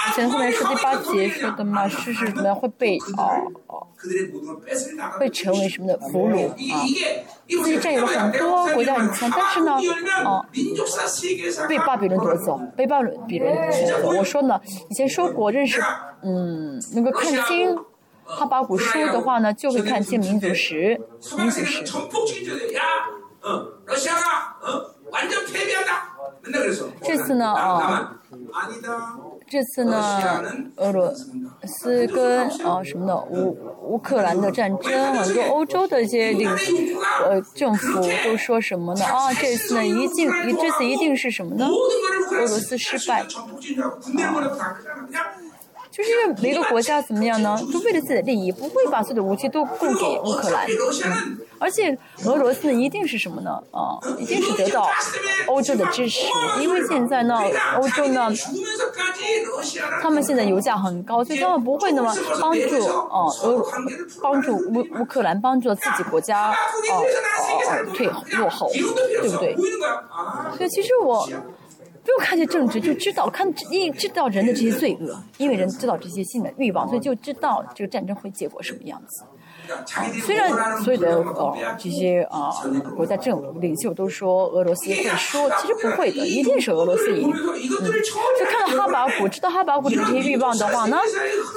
以前后面是第八节说的嘛，是是什么会被哦哦，会成为什么的俘虏啊？被占有了很多国家领土，但是呢，哦，被巴比伦夺走，被巴比伦夺走。我说呢，以前说过认识，嗯，能够看清，哈巴古书的话呢，就会看清民族史，民族史。这次呢，啊，这次呢，俄罗斯跟啊什么的乌乌克兰的战争，很多欧洲的一些领呃政府都说什么呢？啊，这次呢一定，这次一定是什么呢？俄罗斯失败。就是因为每个国家怎么样呢？都为了自己的利益，不会把所有的武器都供给乌克兰。而且俄罗斯一定是什么呢？啊，一定是得到欧洲的支持，因为现在呢，欧洲呢，他们现在油价很高，所以他们不会那么帮助啊，俄帮助乌乌克兰，帮助自己国家啊啊退落后，对不对？所以其实我。不用看见政治就知道看一知道人的这些罪恶因为人知道这些性的欲望所以就知道这个战争会结果什么样子。虽然所有的呃这些呃国家政领袖都说俄罗斯会输其实不会的一定是俄罗斯赢嗯就看到哈巴虎知道哈巴虎的这些欲望的话呢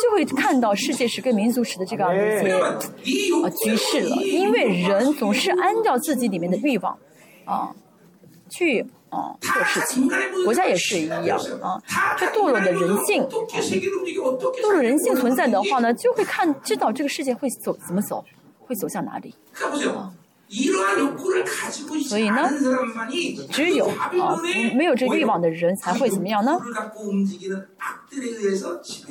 就会看到世界史跟民族史的这个一些呃局势了。因为人总是按照自己里面的欲望啊去啊做事情，国家也是一样啊。这堕落的人性，堕落人性存在的话呢，就会看知道这个世界会走怎么走，会走向哪里。所以呢，只有啊，没有这欲望的人才会怎么样呢？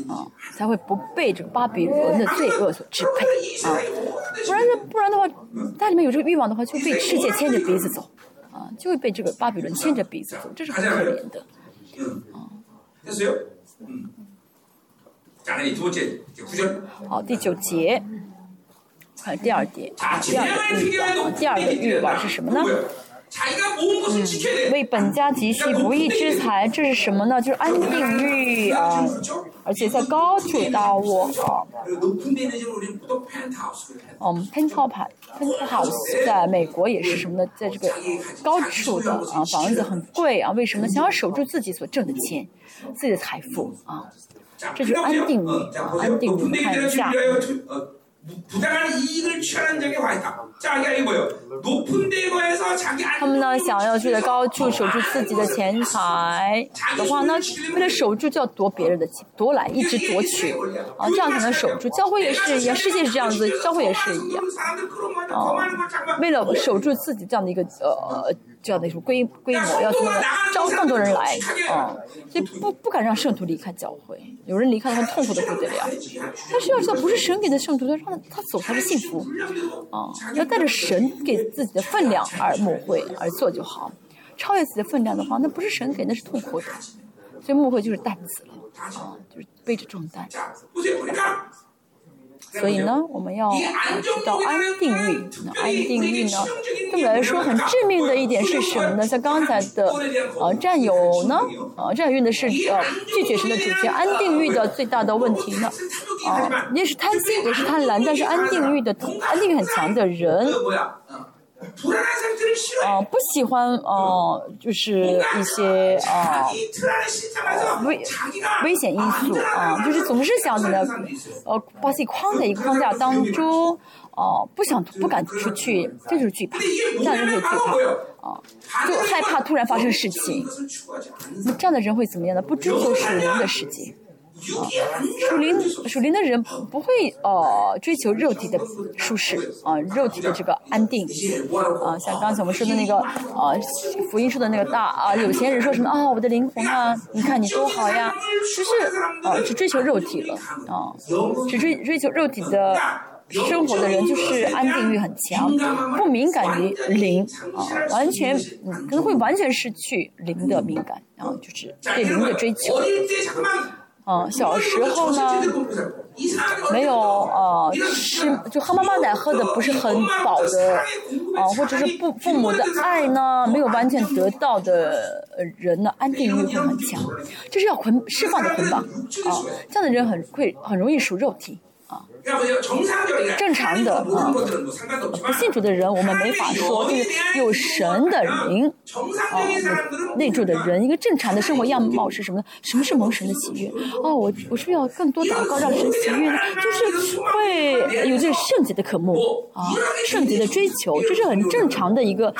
啊，才会不被这巴比伦的罪恶所支配啊，不然呢，不然的话，家里面有这个欲望的话，就被世界牵着鼻子走。啊就会被这个巴比伦牵着鼻子走这是很可怜的。啊好第九节。我看第二点第二个欲望。第二个欲望是什么呢？嗯为本家积蓄不义之财，这是什么呢？就是安定欲啊，而且在高处的我啊。嗯，penthouse，penthouse 在美国也是什么呢？在这个高处的啊，房子很贵啊，为什么？想要守住自己所挣的钱，自己的财富啊，这就是安定欲、啊，安定欲看一下。他们呢想要住在高处守住自己的钱财。的话那为了守住就要夺别人的钱夺来一直夺取。啊这样才能守住教会也是一样世界是这样子教会也是一样。啊为了守住自己这样的一个呃这样的一种规规模，要怎么招更多人来啊、所以不不敢让圣徒离开教会，有人离开的话痛苦的不得了。但是要知道，不是神给的圣徒，他让他走才是幸福啊、要带着神给自己的分量而牧会而做就好。超越自己的分量的话，那不是神给，那是痛苦的。所以牧会就是担子了啊，就是背着重担。所以呢，我们要知道安定律。那安定律呢，对我们来说很致命的一点是什么呢？像刚才的呃战友呢，呃战友运的是呃拒绝神的主权，安定律的最大的问题呢，啊、你、也是贪心，也是贪婪，但是安定律的安定律很强的人。啊不喜欢哦就是一些啊危危险因素啊就是总是想着呢呃把自己框在一个框架当中哦不想不敢出去这就是惧怕这样就会惧怕啊就害怕突然发生事情。那这样的人会怎么样呢？不追求属于的世界啊，属灵、属灵的人不会呃追求肉体的舒适啊，肉体的这个安定啊。像刚才我们说的那个呃福音说的那个大啊，有钱人说什么啊，我的灵魂啊，你看你多好呀，只是呃只追求肉体了啊，只追追求肉体的生活的人，就是安定欲很强，不敏感于灵啊，完全嗯可能会完全失去灵的敏感啊，就是对灵的追求。嗯，小时候呢，没有啊，吃就喝妈妈奶喝的不是很饱的，啊，或者是父父母的爱呢，没有完全得到的人呢，安定欲会很强，这是要捆释放的捆绑，啊，这样的人很会很容易属肉体。正常的啊，不信主的人我们没法说。就是有神的人，内住的人，一个正常的生活样貌是什么呢？什么是蒙神的喜悦？哦，我是不是要更多祷告，让神喜悦呢？就是会有这个圣洁的渴慕啊，圣洁的追求，这是很正常的一个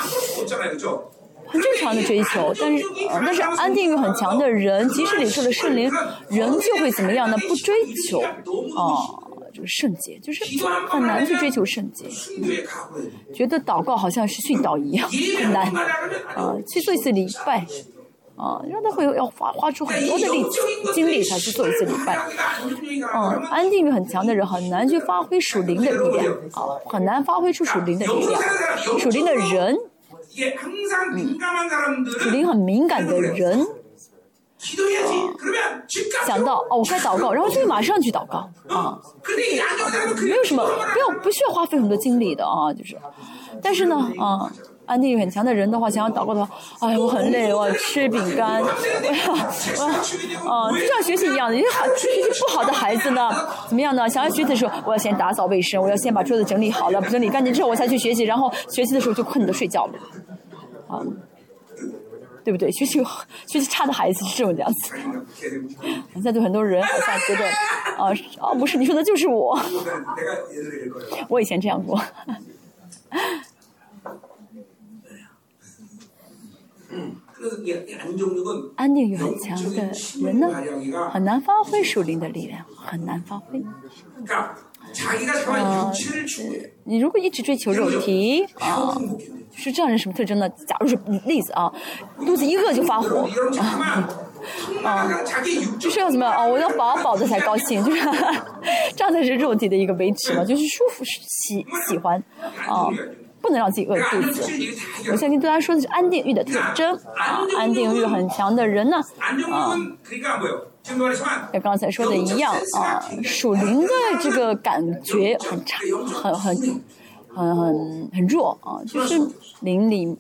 很正常的追求。但是但是安定欲很强的人，即使领受了圣灵，人就会怎么样呢？不追求啊。圣洁就是很难去追求圣洁觉得祷告好像是训导一样很难啊去做一次礼拜啊让他会要花花出很多的力精力才去做一次礼拜嗯安定欲很强的人很难去发挥属灵的力量啊很难发挥出属灵的力量属灵的人嗯属灵很敏感的人想到哦我该祷告然后就马上去祷告。啊没有什么不要不需要花费很多精力的啊就是。但是呢啊安定力很强的人的话想要祷告的话哎我很累我要吃饼干。我要我要嗯就像学习一样的因为学习不好的孩子呢怎么样呢？想要学习的时候我要先打扫卫生我要先把桌子整理好了整理干净之后我才去学习然后学习的时候就困的睡觉了。啊。对不对？学习 学习差的孩子是这种样子。现在很多人好像觉得，啊哦，不是你说的就是我。我以前这样过。安定又很强的人呢，很难发挥树林的力量，很难发挥。嗯，你如果一直追求肉体，啊，是这样是什么特征呢？假如是例子啊，肚子一饿就发火，啊，啊，就是要怎么样？哦，我要饱饱的才高兴，就是 这样才是肉体的一个维持嘛，就是舒服，喜喜欢，啊，不能让自己饿肚子。我相信大家说的是安定欲的特征，啊安定欲很强的人呢，啊。跟刚才说的一样啊属灵的这个感觉很差很很很很很弱啊就是灵里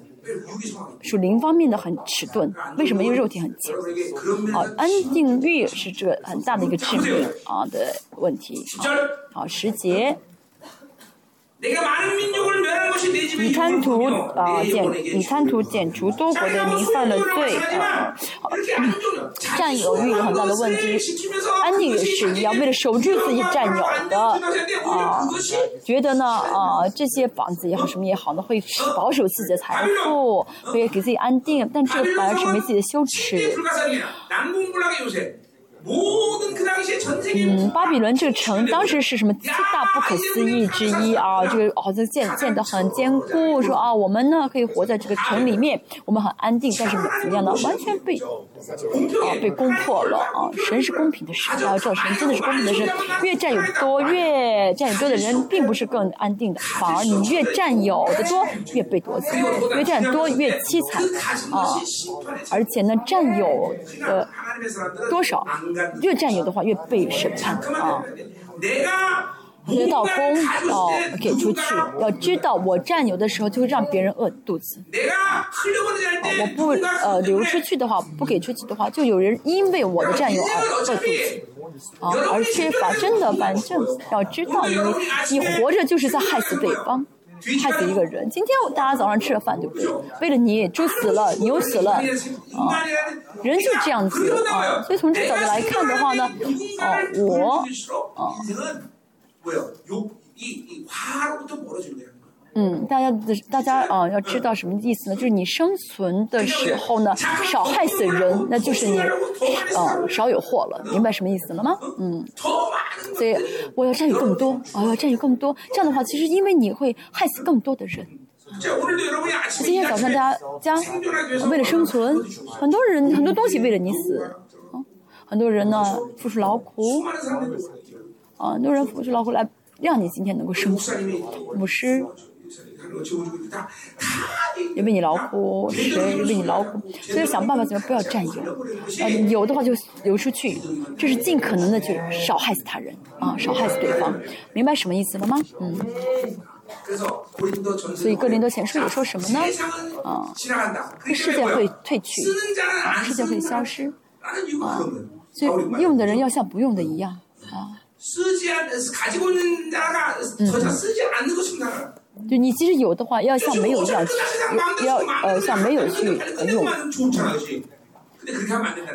属灵方面的很迟钝为什么因为肉体很强啊安定欲是这很大的一个致命啊的问题好好时节你贪图啊，减你贪图减除多国的民犯的罪啊，占有欲很大的问题。安定也是一样，为了守住自己占有的啊，觉得呢啊，这些房子也好，什么也好呢，会保守自己的财富，会给自己安定，但这个反而成为自己的羞耻。嗯，巴比伦这个城当时是什么七大不可思议之一啊？这个好像建建得很坚固，说啊，我们呢可以活在这个城里面，我们很安定。但是怎么样呢？完全被啊被攻破了啊！神是公平的神，啊，这神真的是公平的神。越占有多，越占有多的人并不是更安定的，反而你越占有的多，越被夺走；越占多越凄惨啊！而且呢，占有的多少。越占有的话越被审判啊，得到公哦，给出去。要知道我占有的时候就会让别人饿肚子啊，我不呃流出去的话，不给出去的话，就有人因为我的占有而饿肚子啊，而缺乏。真的，反正要知道你你活着就是在害死对方。害死一个人。今天大家早上吃了饭，对不对？为了你，猪死了，牛死了，啊，人就这样子啊。所以从这角度来看的话呢，哦，我，啊。嗯大家的大家啊要知道什么意思呢？就是你生存的时候呢少害死人那就是你嗯少有祸了。明白什么意思了吗？嗯。所以我要占有更多我要占有更多。这样的话其实因为你会害死更多的人。今天早上大家为了生存很多人很多东西为了你死很多人呢付出劳苦啊很多人付出劳苦来让你今天能够生存。牧师因为你劳苦谁为你劳苦所以想办法怎么不要占有呃有的话就流出去这是尽可能的去少害死他人。啊少害死对方。明白什么意思了吗嗯所以格林多前书也说什么呢啊。世界会退去啊世界会消失啊所以用的人要像不用的一样啊嗯就你其实有的话要像没有一样要呃像没有去用。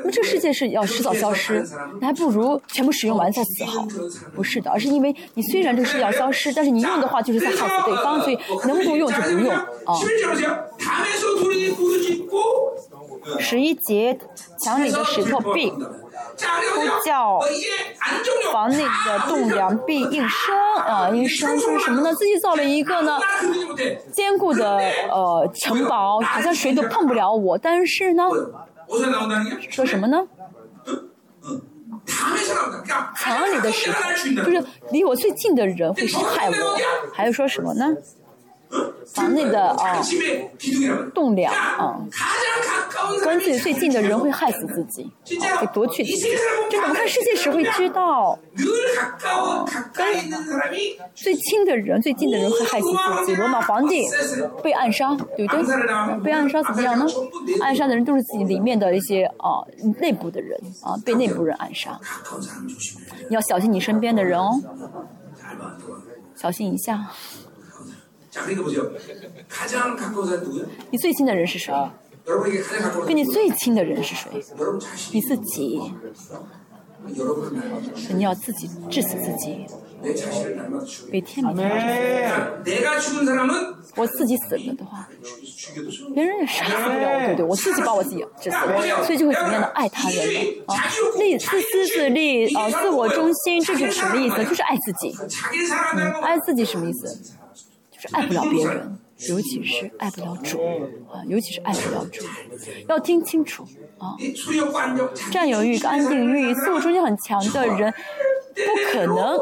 那这世界是要迟早消失那还不如全部使用完再死好。不是的而是因为你虽然这个世界要消失但是你用的话就是在害死对方所以能不用就不用啊。十一节墙里的石头壁呼叫房内的栋梁壁应声啊应声就是什么呢？自己造了一个呢坚固的呃城堡好像谁都碰不了我。但是呢说什么呢？墙里的石头就是离我最近的人会伤害我。还有说什么呢？房内的啊栋梁啊。跟自己最近的人会害死自己。会夺取自己。就我们看世界时会知道。跟最亲的人最近的人会害死自己。罗马皇帝被暗杀对不对？被暗杀怎么样呢？暗杀的人都是自己里面的一些啊内部的人啊被内部人暗杀。你要小心你身边的人哦。小心一下。你最亲的人是谁？跟你最亲的人是谁？你自己。你要自己治死自己。每天每天我自己死了的话。别人也杀不了我对不对？我自己把我自己治死。了所以就会怎么样的爱他人呢啊。利自私自利啊自我中心这是什么意思？就是爱自己。嗯爱自己什么意思？爱不了别人，尤其是爱不了主啊！尤其是爱不了主，要听清楚啊！占有欲、跟安定欲、自我中心很强的人，不可能，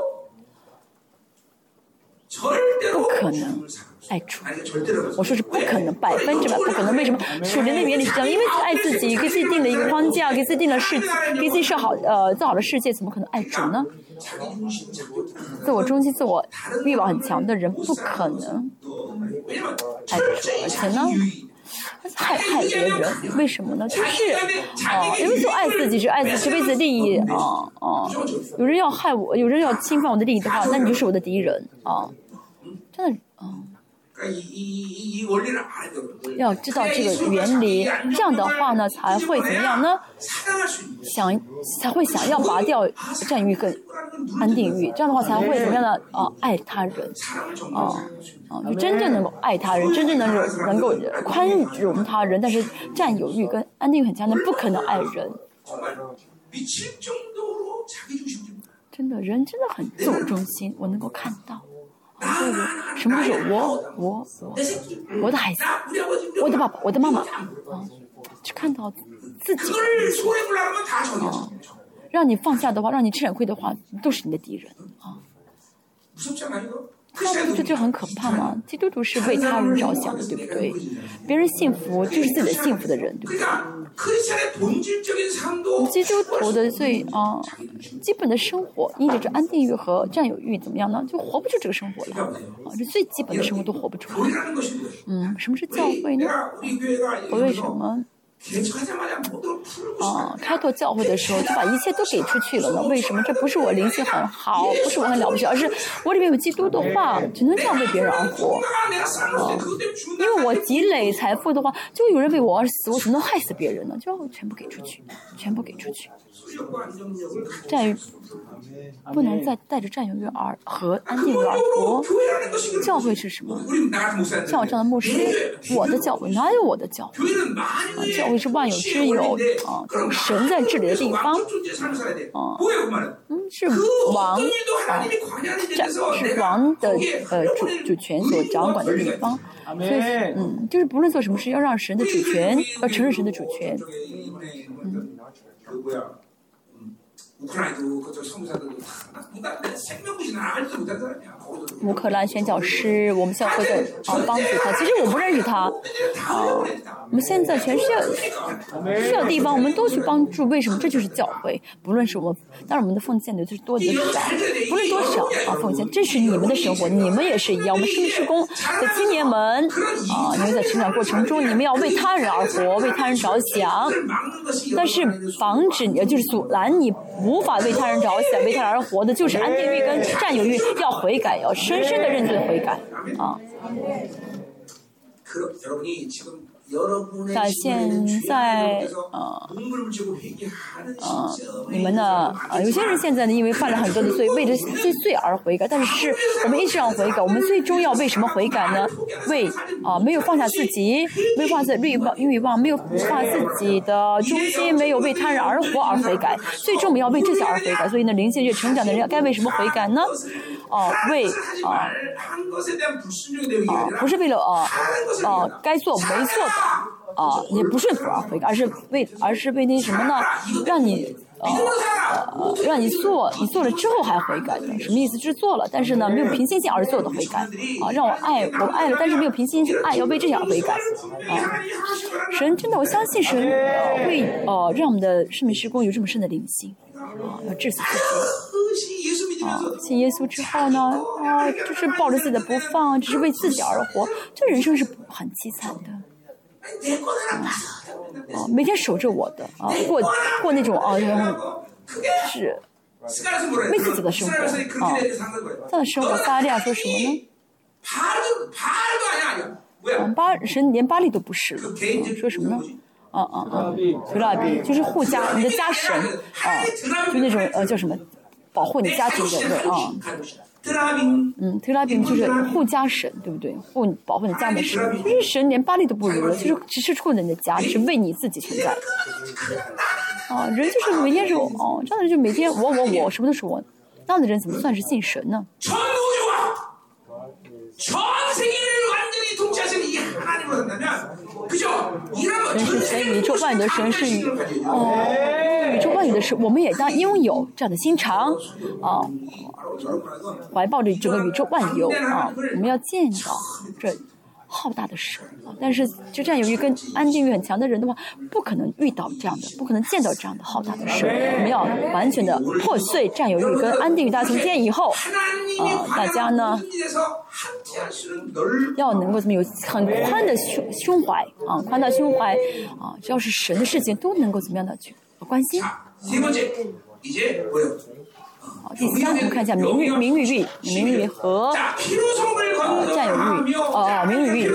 不可能爱主。我说是不可能，百分之百不可能。为什么？属灵的原理是这样，因为爱自己，给自己定了一个框架，给自己定了世，给自己设好呃最好的世界，怎么可能爱主呢？自我中心、自我欲望很强的人不可能，哎，而且呢，害害别人，为什么呢？就是，哦，因为就爱自己，是爱自己，为自己的利益啊啊！有人要害我，有人要侵犯我的利益的话，那你就是我的敌人啊！真的。要知道这个原理，这样的话呢，才会怎么样呢？想才会想要拔掉占欲跟安定欲，这样的话才会怎么样呢？啊，爱他人，啊啊，就真正能够爱他人，真正能容能够宽容他人，但是占有欲跟安定欲很强的，不可能爱人。真的，人真的很自我中心，我能够看到。我什么都是我我我的孩子我的爸爸我的妈妈啊去看到自己啊让你放下的话让你吃点亏的话都是你的敌人啊那不是就很可怕吗？基督徒是为他人着想的，对不对？别人幸福就是自己的幸福的人，对不对？基督徒的最啊、基本的生活，意味着安定欲和占有欲怎么样呢？就活不出这个生活了啊！这最基本的生活都活不出来。嗯，什么是教会呢？我为什么？开拓教会的时候就把一切都给出去了呢为什么这不是我灵性很好不是我很了不起而是我里面有基督的话只能这样为别人而活。因为我积累财富的话就有人为我而死我只能害死别人呢就全部给出去全部给出去。不能再带着占有欲而和安定的活。教会是什么？像我这样的牧师我的教会哪有我的教会？教会是万有之有啊，神在治理的地方。啊，嗯，是王啊，占是王的呃主主权所掌管的地方。所以，嗯，就是不论做什么事，要让神的主权，要承认神的主权。嗯。乌克兰宣教师，我们教会在啊帮助他。其实我不认识他，啊，我们现在全世界需要地方，我们都去帮助。为什么？这就是教会。不论是我们，当然我们的奉献的就是多的少，不论多少啊奉献，这是你们的生活，你们也是一样。我们是施工的青年们啊，你们在成长过程中，你们要为他人而活，为他人着想。但是防止你就是阻拦你无法为他人着想、为他人而活的，就是安定欲跟占有欲要悔改，要深深的认罪悔改啊。那现在呃呃，你们呢？啊，有些人现在呢，因为犯了很多的罪，为着这罪而悔改。但是我们一直要悔改，我们最终要为什么悔改呢？为啊，没有放下自己，没有放下欲望，欲望没有放下自己的中心，没有为他人而活而悔改。最终我们要为这些而悔改。所以呢，灵性越成长的人该为什么悔改呢？哦，为 啊啊，不是为了啊啊该做没做的啊，也不顺服而悔改，而是为而是为那什么呢？让你呃呃让你做，你做了之后还悔改的，什么意思？就是做了，但是呢没有凭信心而做的悔改啊，让我爱我爱了，但是没有凭信心爱，要为这些而悔改啊。神真的，我相信神会呃让我们的生命施工有这么深的灵性啊，要致死自己。啊，信耶稣之后呢，啊，就是抱着自己的不放，只是为自己而活，这人生是很凄惨的。啊，每天守着我的啊，过过那种啊，是为自己的生活啊，这样的生活，巴利亚说什么呢？啊，巴神连巴利都不是了，说什么呢？啊啊啊，特拉比就是护家，你的家神啊，就那种呃叫什么？保护你家庭的人啊，嗯，特拉宾就是护家神，对不对？护保护你家的神，就是神连巴利都不如了，就是只是护你的家，是为你自己存在。啊，人就是每天是哦，这样的人就每天我我我，什么都是我，这样的人怎么算是信神呢？神是全宇宙万有的神是宇哦，宇宙万有的神，我们也当拥有这样的心肠啊，怀抱着整个宇宙万有啊，我们要见到这。浩大的神啊！但是就占有欲跟安定欲很强的人的话，不可能遇到这样的，不可能见到这样的浩大的神。我们要完全的破碎占有欲跟安定欲。大家从今天以后啊，大家呢要能够怎么有很宽的胸胸怀啊，宽大胸怀啊，只要是神的事情都能够怎么样的去关心。好，第三，我们看一下名誉、名誉欲、名誉和呃占有欲，哦哦，名誉欲。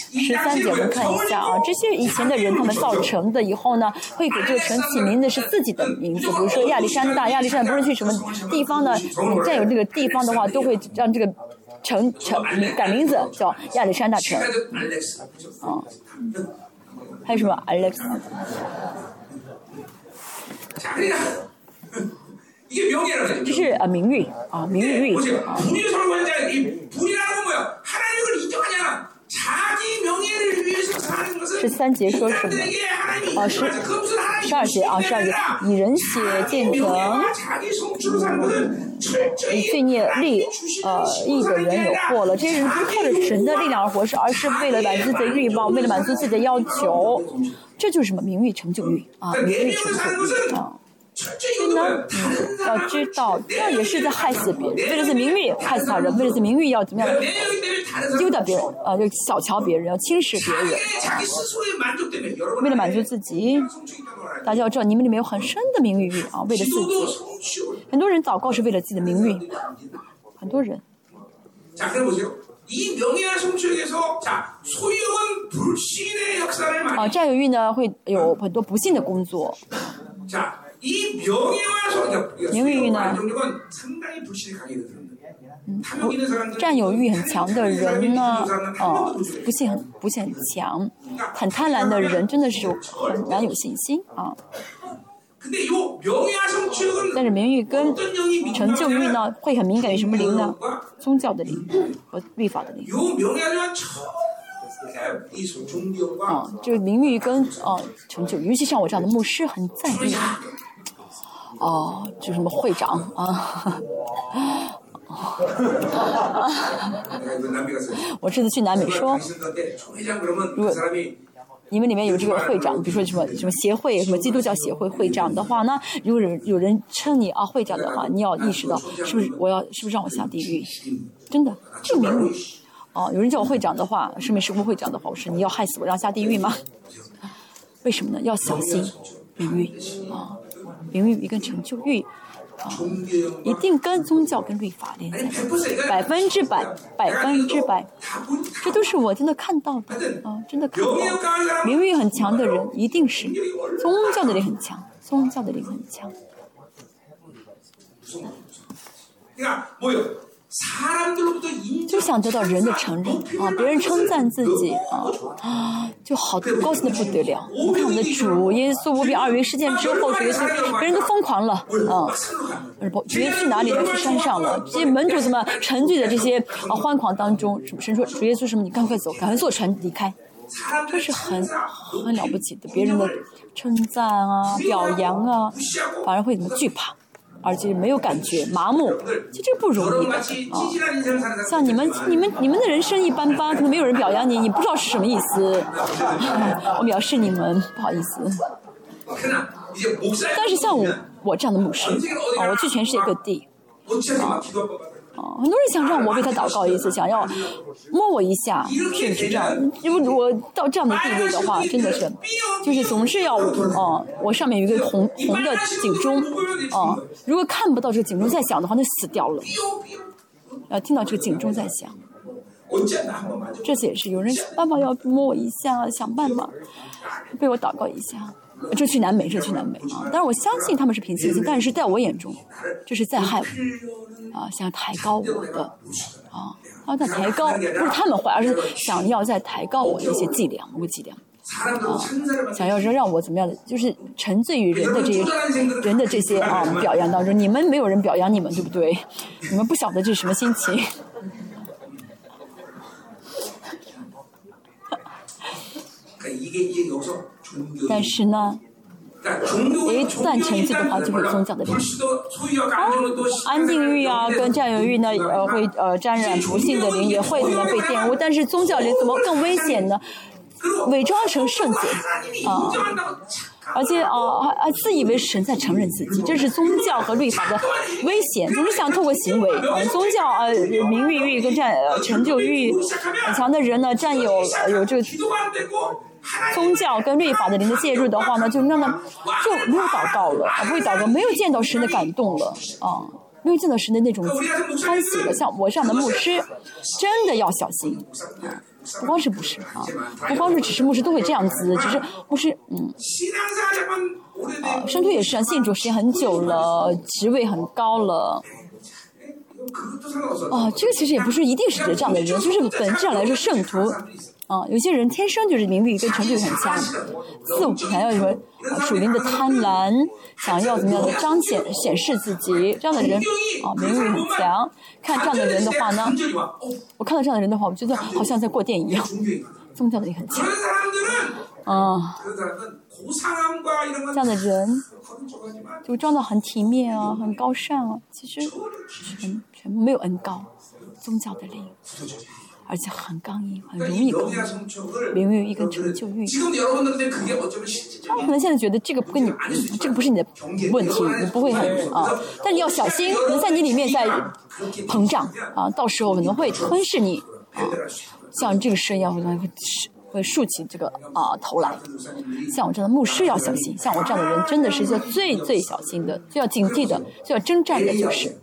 十三节，我们看一下啊，这些以前的人他们造成的，以后呢会给这个城起名字是自己的名字，比如说亚历山大，亚历山大不论去什么地方呢，占有这个地方的话，都会让这个城城改名字叫亚历山大城，啊。还有什么 Alex？就是啊，名誉啊，名誉欲啊。十三节说什么？啊，十十二节啊，十二节以人血建成，以罪孽力呃义的人有祸了。这些人不是靠着神的力量而活，是而是为了满足自己的欲望，为了满足自己的要求。这就是什么名誉成就欲啊，名誉成就欲啊。所以呢，嗯要知道，那也是在害死别人，为了是名誉，害死他人，为了是名誉要怎么样？丢掉别人，啊，就小瞧别人，要轻视别人。为了满足自己，大家要知道，你们里面有很深的名誉欲啊，为了自己。很多人祷告是为了自己的名誉，很多人。这：，占有欲呢，会有很多不幸的工作。占有欲，占有欲很强的人呢，啊，不幸很，不幸很强，很贪婪的人，真的是很难有信心啊。但是名誉跟成就，誉呢会很敏感于什么灵呢？宗教的灵和律法的灵。啊，就名誉跟啊成就，尤其像我这样的牧师很在意。哦，就什么会长啊。我这次去南美说。你们里面有这个会长，比如说什么什么协会，什么基督教协会会长的话，呢如果有人有人称你啊会长的话，你要意识到是不是我要是不是让我下地狱？真的，这名誉啊，有人叫我会长的话，是明是不会长的话，我说你要害死我，让下地狱吗？为什么呢？要小心名誉啊，名誉一个成就，欲啊，一定跟宗教跟律法连在，百分之百、百分之百，这都是我真的看到的。啊，真的看到的。名誉很强的人一定是，宗教的力量很强，宗教的力量很强。就想得到人的承认，啊，别人称赞自己，啊，就好，高兴的不得了。我们看我们的主耶稣无比二云事件之后，主耶稣，别人都疯狂了，啊，主耶稣去哪里了？去山上了。这些门主怎么沉醉在这些啊，欢狂当中。什么神说主耶稣什么？你赶快走，赶快坐船离开。这是很很了不起的，别人的称赞啊，表扬啊，反而会怎么惧怕。而且没有感觉，麻木，其实不容易啊。像你们你们你们的人生一般般，可能没有人表扬你，你不知道是什么意思。我表示你们不好意思。但是像我我这样的牧师，啊，我去全世界各地。很多人想让我为他祷告一次，想要摸我一下，甚至这样，因为我到这样的地位的话，真的是，就是总是要哦，我上面有一个红红的警钟哦，如果看不到这个警钟在响的话，那死掉了，要听到这个警钟在响。这次也是，有人想办法要摸我一下，想办法被我祷告一下。这去南美，这去南美啊！但是我相信他们是平行性，但是在我眼中，这是在害我啊，想抬高我的啊，啊，在抬高，不是他们坏，而是想要在抬高我的一些伎俩，我伎俩啊，想要说让我怎么样的，就是沉醉于人的这些人的这些啊表扬当中，你们没有人表扬你们，对不对？你们不晓得这是什么心情。但是呢，一旦成绩的话，就会有宗教的灵。安定欲啊，跟占有欲呢，呃，会呃沾染不幸的灵，也会怎么被玷污。但是宗教里怎么更危险呢？伪装成圣洁啊，而且啊，还还自以为神在承认自己，这是宗教和律法的危险。总是想透过行为，啊，宗教呃，名誉欲跟占呃成就欲，很强的人呢，占有，有这个。宗教跟律法的灵的介入的话呢，就那么就没有祷告了，不会祷告，没有见到神的感动了，啊，没有见到神的那种欢喜了。像我这样的牧师，真的要小心，啊、不光是不是啊，不光是只是牧师都会这样子，只是牧师，嗯，啊，圣徒也是啊，信主时间很久了，职位很高了。啊，这个其实也不是一定是这样的人，就是本质上来说，圣徒啊，有些人天生就是名利跟成就很强，自我想要什么啊，属灵的贪婪，想要怎么样的彰显显示自己，这样的人啊，名誉很强。看这样的人的话呢，我看到这样的人的话，我觉得好像在过电一样，宗教的也很强。啊，这样的人就装的很体面啊，很高尚啊，其实全全没有恩高，宗教的灵。而且很刚硬，很容易刚。明明有一根成就欲。他们可能现在觉得这个不跟你，这个不是你的问题，你不会很啊。但你要小心，可能在你里面在膨胀啊，到时候可能会吞噬你啊。像这个声音，可能会会竖起这个啊头来。像我这样的牧师要小心，像我这样的人真的是要最最小心的，最要警惕的，最要征战的就是。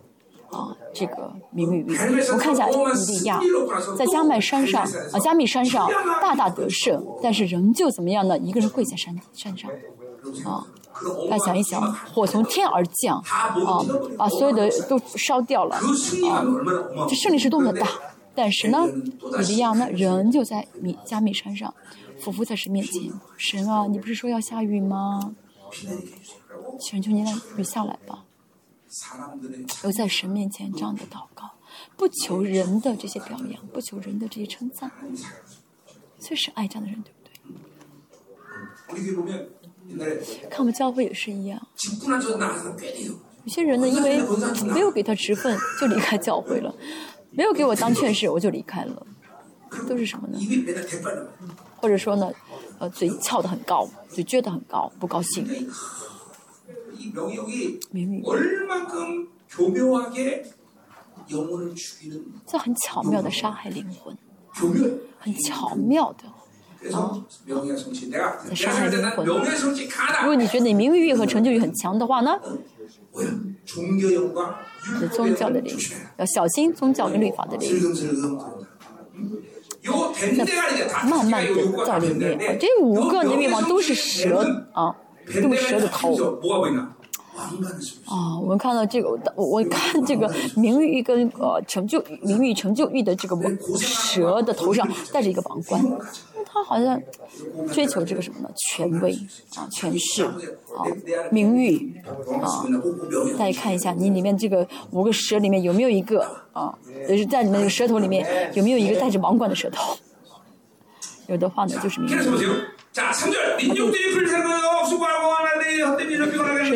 啊，这个米米米，我看一下米利亚在加麦山上啊，加密山上大大得胜，但是仍旧怎么样呢？一个人跪在山山上啊。大家想一想，火从天而降，啊，把所有的都烧掉了，啊，这胜利是多么大！但是呢，米利亚呢，人就在米加米山上，俯伏在神面前，神啊，你不是说要下雨吗？求求你让雨下来吧。我在神面前这样的祷告，不求人的这些表扬，不求人的这些称赞，所以是爱这样的人，对不对？看我们教会也是一样，有些人呢，因为没有给他职分，就离开教会了；没有给我当劝士，我就离开了。都是什么呢？或者说呢，呃，嘴翘得很高，嘴撅得很高，不高兴。名，这很巧妙的杀害灵魂。巧妙，很巧妙的，在杀害灵魂。如果你觉得你名誉和成就欲很强的话呢？宗教的灵，要小心宗教跟律法的灵。慢慢的在里面，这五个你的灭亡都是蛇啊，都是蛇的头。哦，我们看到这个，我我看这个名誉跟呃成就、名誉成就欲的这个蛇的头上戴着一个王冠，他好像追求这个什么呢？权威啊，权势啊，名誉啊。大家看一下，你里面这个五个蛇里面有没有一个啊？就是在里面舌头里面有没有一个带着王冠的舌头？有的话呢，就是名誉。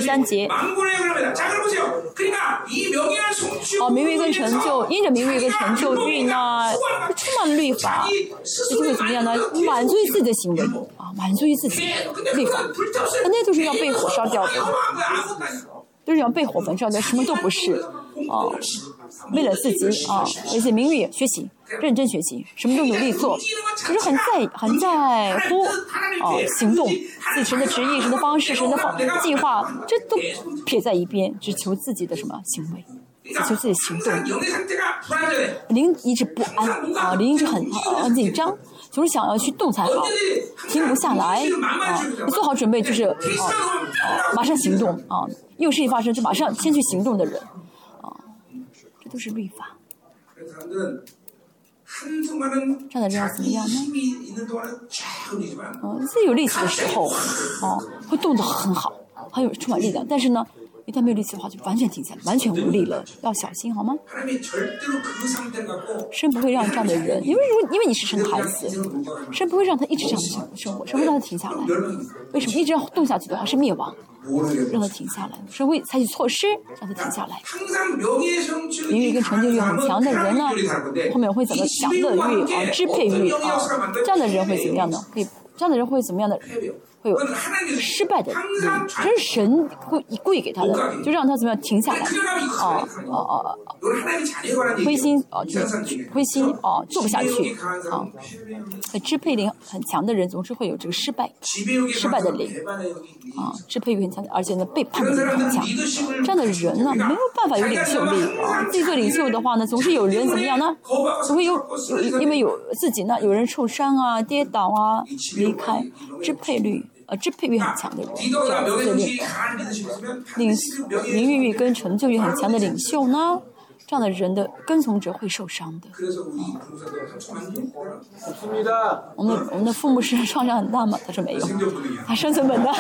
三节。哦，名誉跟成就，因着名誉跟成就，遇那充满律法，就会怎么样呢？满足于自己的行为，啊，满足于自己律法，那那就是要被火烧掉的，就是要被火焚烧的，什么都不是。哦，为了自己啊，为了名誉学习，认真学习，什么都努力做，可是很在意，很在乎啊，行动，自己的职业、什么方式、什么方计划，这都撇在一边，只求自己的什么行为，只求自己行动。灵一直不安啊，灵一直很很紧张，总是想要去动才好，停不下来啊，做好准备就是啊，马上行动啊，有事情发生就马上先去行动的人。都是律法。站在这样怎么样呢？哦自己有力气的时候哦会动的很好很有充满力量。但是呢一旦没有力气的话就完全停下来完全无力了要小心好吗？生不会让这样的人因为如果因为你是生孩子生不会让他一直这样子生活生不让他停下来。为什么一直要动下去的话是灭亡？让他停下来，是会采取措施让他停下来。由于跟成就欲很强的人呢，后面会怎么享乐欲啊、支配欲啊？这样的人会怎么样呢？会这样的人会怎么样的？会有失败的，这是神故意故意给他的，就让他怎么样停下来，啊啊啊，灰心啊，灰心啊，做不下去啊，支配灵很强的人总是会有这个失败失败的灵啊，支配欲很强，而且呢背叛力很强，这样的人呢没有办法有领袖力啊，自己领袖的话呢，总是有人怎么样呢？总会有有因为有自己呢，有人受伤啊，跌倒啊，离开支配率。呃支配欲很强的人，这 리더가 样子 명예 的领 성취 강한 리더십이 있으면 领 반드시 그 名 명예 誉欲跟成就欲很强的领袖呢，这样的人的跟从者会受伤的。 그래서 우리 부부사도 상처 많이 입고 我们我们的父母是创伤很大吗？他说没有， 생존 본능이야. 他生存本能。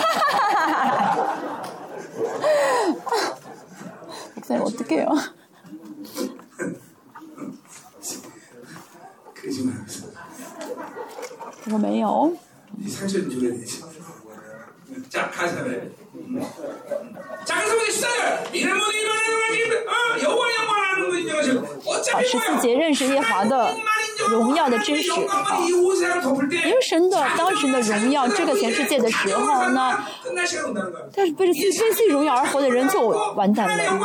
목사님 어떡해요? 그러지 말면서 他说没有。 이 상처를 줘야 되지. 자, 가사를. 好，是四节认识耶华的荣耀的真实啊，因为神的当时的荣耀，这个全世界的时候呢，但是为了最 珍惜荣耀而活的人就完蛋了 啊！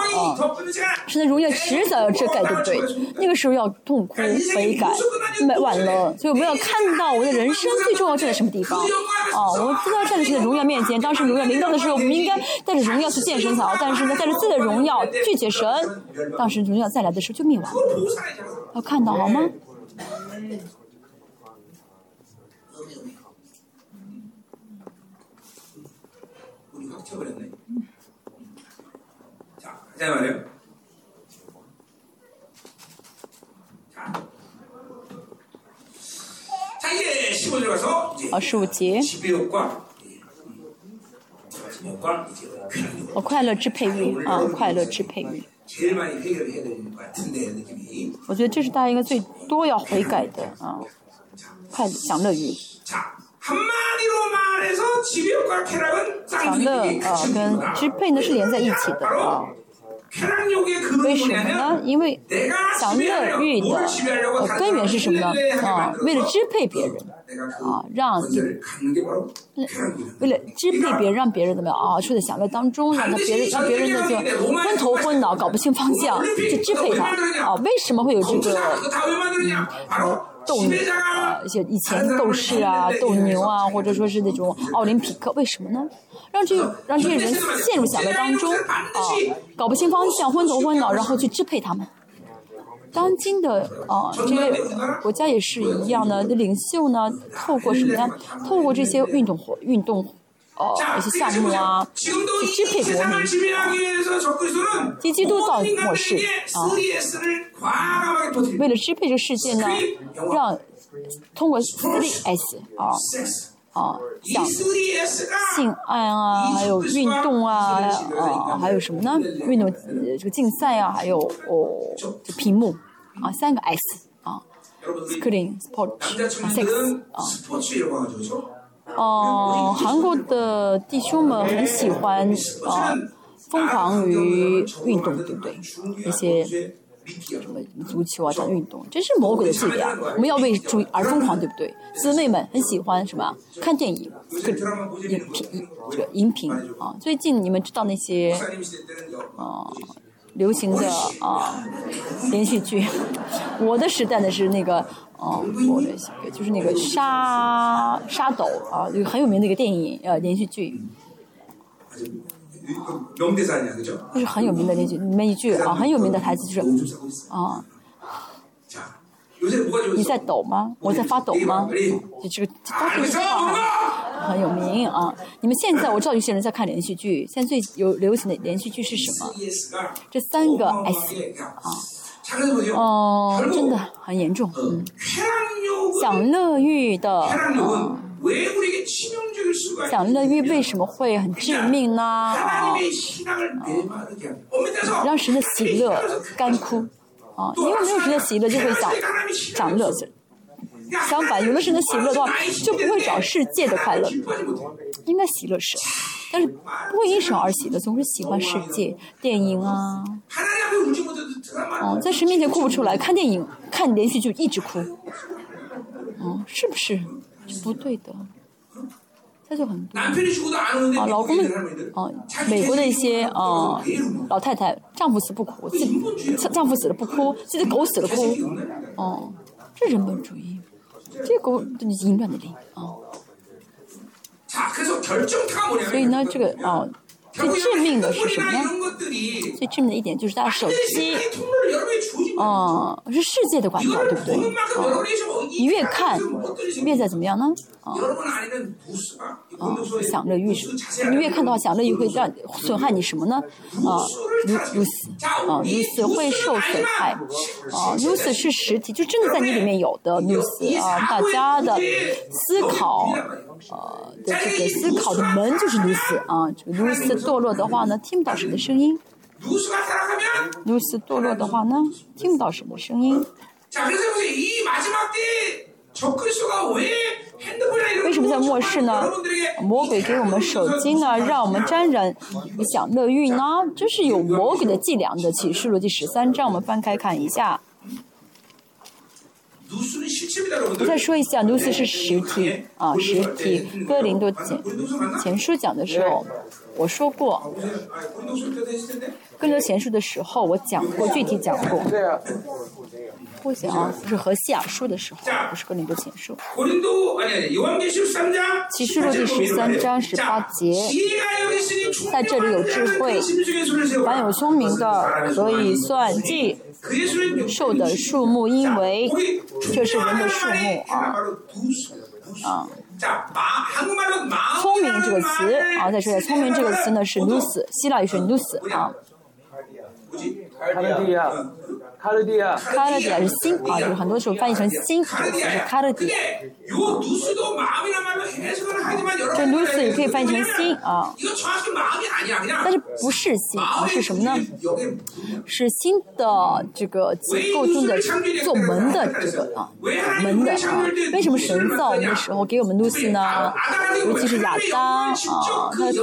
神的荣耀迟早要遮盖，对不对？那个时候要痛哭悔改，没晚了。所以我们要看到我的人生最重要在什么地方啊！我知道在神的荣耀面前，当时荣耀临到的时候，我们应该带着荣耀去见神草，但是呢带着自己的荣耀拒绝神。当时荣耀再来的时候就灭亡了，要看到好吗？二十五节。我快乐支配欲啊，快乐支配欲。我觉得这是大家应该最多要悔改的啊，快享乐欲。享乐啊，跟支配呢是连在一起的啊。为什么呢？因为享乐欲的根源是什么呢？啊，为了支配别人，啊，让为了支配别人，让别人怎么样啊，处在享乐当中让，那别人让别人那个昏头昏脑、搞不清方向去支配他啊？为什么会有这个嗯斗牛啊？一些以前斗士啊、斗牛啊，或者说是那种奥林匹克，为什么呢？让这让这些人陷入想的当中啊，搞不清方向，昏头昏脑，然后去支配他们。当今的啊这些国家也是一样的，那领袖呢，透过什么呀？透过这些运动活运动，哦，一些项目啊，去支配国民啊。基督教模式啊，为了支配这个世界呢，让通过四六 S 啊。啊，像性爱啊，还有运动啊，啊，还有什么呢？运动，这个竞赛啊，还有哦，屏幕，啊，三个 S，啊，screen，sports，sex，啊。哦，韩国的弟兄们很喜欢啊，疯狂于运动，对不对？那些。什么足球啊啥运动，真是魔鬼的伎俩、啊。我们要为主而疯狂，对不对？姊妹们很喜欢什么？看电影、影评、这个音频啊。最近你们知道那些啊流行的啊连续剧？我的时代呢是那个。哦，我的就是那个沙沙斗啊，就很有名的一个电影呃连续剧，那是很有名的那句，你们一句啊，很有名的台词就是啊，你在抖吗？我在发抖吗？就这个，这个是啊，很有名啊。你们现在我知道有些人在看连续剧，现在最有流行的连续剧是什么？这三个 S 啊，哦，真的很严重，嗯，享乐欲的。享乐欲为什么会很致命呢？啊，让神的喜乐干枯，啊，因为没有神的喜乐，就会想找乐子。相反，有了神的喜乐的话，就不会找世界的快乐。应该喜乐神，但是不会因神而喜乐，总是喜欢世界电影啊。哦，在神面前哭不出来，看电影看连续剧一直哭。哦，是不是？不对的，他就很多，啊，老公们，啊，美国的一些啊老太太，丈夫死不哭，自己丈夫死了不哭，自己的狗死了哭，啊，这人本主义，这狗，这是淫乱的灵，啊。所以呢，这个啊最致命的是什么呢？最致命的一点就是他的手机，哦，是世界的管道，对不对？你越看，越在怎么样呢？啊，享乐欲，你越看到享乐欲会让损害你什么呢？啊，如如此，啊如此会受损害，啊如此是实体，就真的在你里面有的如此啊，大家的思考，呃的这个思考的门就是如此啊，如此堕落的话呢，听不到什么声音；如此堕落的话呢，听不到什么声音。为什么在末世呢？魔鬼给我们手机呢让我们沾染享乐欲呢？就是有魔鬼的计量的启示录第十三章我们翻开看一下。我再说一下 lucy 是实体啊实体哥林多前前书讲的时候我说过。更多前书的时候我讲过具体讲过。不行啊，是和西雅书的时候，不是哥林多前书。启示录第十三章十八节，在这里有智慧，凡有聪明的可以算计兽的数目，因为这是人的数目啊啊。聪明这个词啊，再说一下，聪明这个词呢是 nous，希腊语是 nous 啊。卡勒迪亚，卡勒迪亚卡勒迪亚是心啊，就是很多时候翻译成心，这个词是卡勒迪亚。这 Lucy 也可以翻译成心啊，但是不是心啊，是什么呢？是心的这个结构中的做门的这个啊门的啊。为什么神造我们的时候给我们 Lucy 呢？尤其是亚当啊，他可以。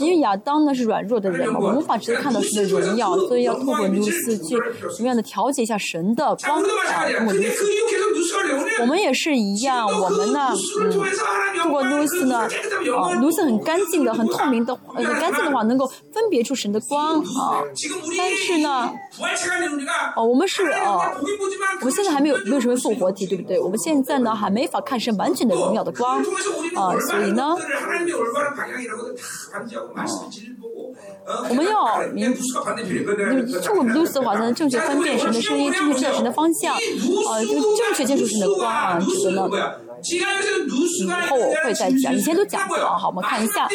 因为亚当呢是软弱的人嘛，我们无法直接看到神的荣耀，所以要透过努斯去什么样的调节一下神的光啊，通过努斯。我们也是一样，我们呢，嗯，透过努斯呢，啊，努斯很干净的、很透明的、很干净的话，能够分别出神的光啊。但是呢，哦，我们是啊，我们现在还没有没有成为复活体，对不对？我们现在呢还没法看神完全的荣耀的光啊，所以呢。我们要明，通过卢斯的话才能正确分辨神的声音，正确知道神的方向，啊，就正确接触神的光啊，这个呢，以后我会再讲，以前都讲过啊，好，我们看一下，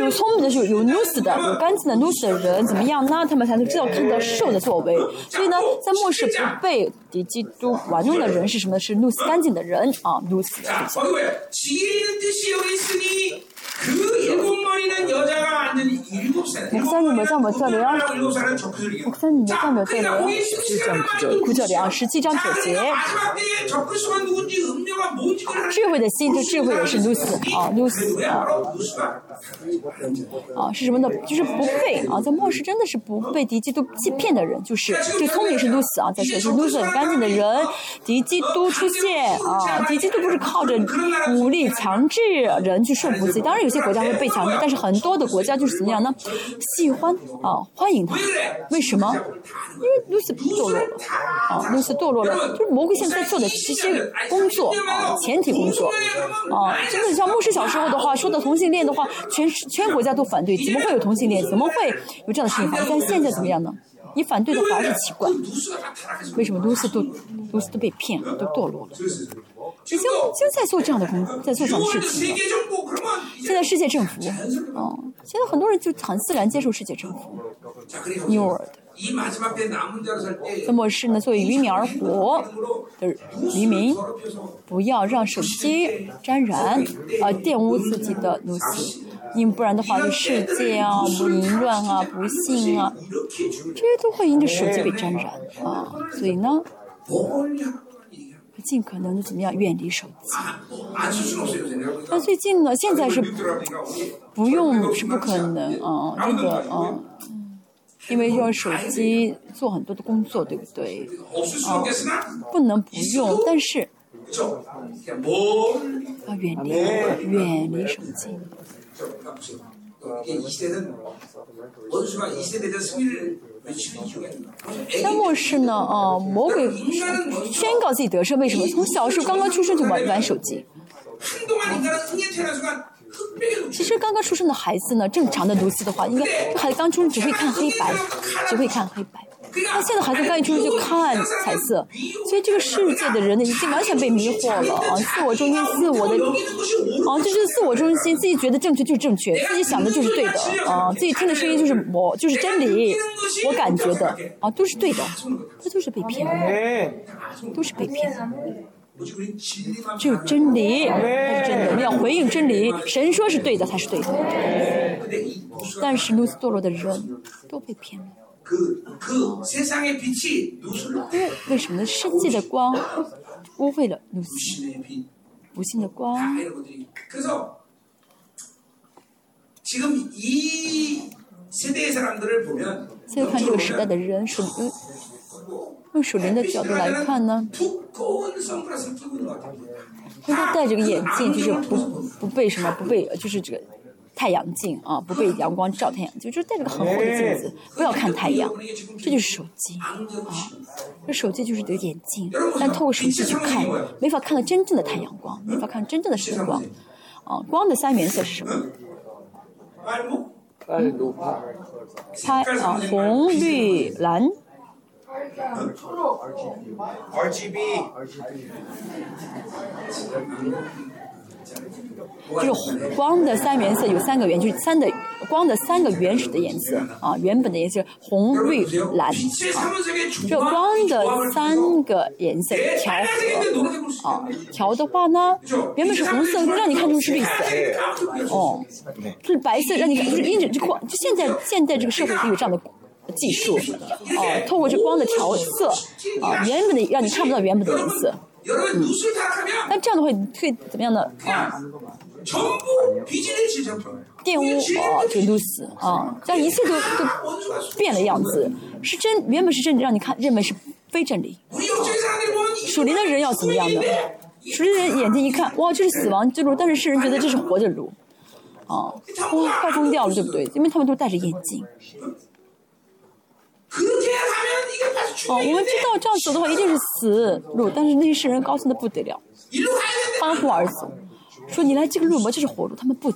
有聪明的就有卢斯的，有干净的卢斯的人怎么样呢？他们才能知道看到兽的作为，所以呢，在末世不被敌基督玩弄的人是什么？是卢斯干净的人。啊，卢斯的목사님 몇 장 몇 절이요? 목사님 몇 장 몇 절이요? 9절이요. 17장 9절. 智慧的心，就智慧的是什么呢？就是不配啊，在末世真的是不被敌基督欺骗的人，就是这聪明是 lose 啊，在这是 lose 很干净的人，敌基督不是靠着 些国家会被强制，但是很多的国家就是怎么样呢？喜欢啊，欢迎他，为什么？因为露丝堕落了啊，露丝堕落了，就是魔鬼现在做的这些工作啊，前提工作啊，真的像牧师小时候的话，说到同性恋的话，全全国家都反对，怎么会有同性恋？怎么会有这样的事情发生？但现在怎么样呢？你反对的话是奇怪，为什么露丝都露丝都被骗，都堕落了？已经就在做这样的工，在做这样的事情了。现在世界政府，哦，现在很多人就很自然接受世界政府。New World。那么是呢，作为渔民而活的渔民，不要让手机沾染啊，玷污自己的奴斯，因不然的话，世界啊，淫乱啊，不幸啊，这些都会因着手机被沾染啊，所以呢。尽可能的怎么样远离手机？那最近呢？现在是不用是不可能啊，真的啊，因为用手机做很多的工作，对不对？啊，不能不用，但是要远离远离手机。那末世呢？啊，魔鬼宣告自己得胜，为什么？从小时候刚刚出生就玩玩手机。其实刚刚出生的孩子呢，正常的读字的话，应该这孩子刚出生只会看黑白，只会看黑白。那现在孩子刚一出生就看彩色，所以这个世界的人呢，已经完全被迷惑了啊！自我中心，自我的啊，这就是自我中心，自己觉得正确就是正确，自己想的就是对的啊，自己听的声音就是我就是真理，我感觉的啊都是对的，这都是被骗，都是被骗。只有真理才是真的，我们要回应真理。神说是对的才是对的，但是路斯堕落的人都被骗了。为什么世界的光？污秽了不幸的光。再看这个时代的人，用用属灵的角度来看呢？看他戴着个眼镜，就是不不被什么，不被就是这个。太阳镜啊，不被阳光照太阳镜，就是戴这个很厚的镜子，不要看太阳，这就是手机啊。这手机就是这个眼镜，但透过手机去看，没法看到真正的太阳光，没法看真正的神光。啊，光的三原色是什么？拍啊，红、绿、蓝。就是光的三原色有三个原，就是三的光的三个原始的颜色啊，原本的颜色红、绿、蓝。这光的三个颜色调和啊，调的话呢，原本是红色，让你看成是绿色。哦，是白色，让你就是因为这光，就现在现在这个社会就有这样的技术啊，透过这光的调色啊，原本的让你看不到原本的颜色。嗯，那这样的话，你会怎么样呢啊？从，玷污，啊，就入死，啊，但一切都都变了样子，是真，原本是真，让你看，认为是非真理。属灵的人要怎么样呢？属灵人眼睛一看，哇，这是死亡之路，但是世人觉得这是活的路。啊，哇，快疯掉了，对不对？因为他们都戴着眼镜。哦，我们知道这样走的话一定是死路，但是那些世人高兴的不得了，欢呼而死。说你来这个路模就是火路，他们不，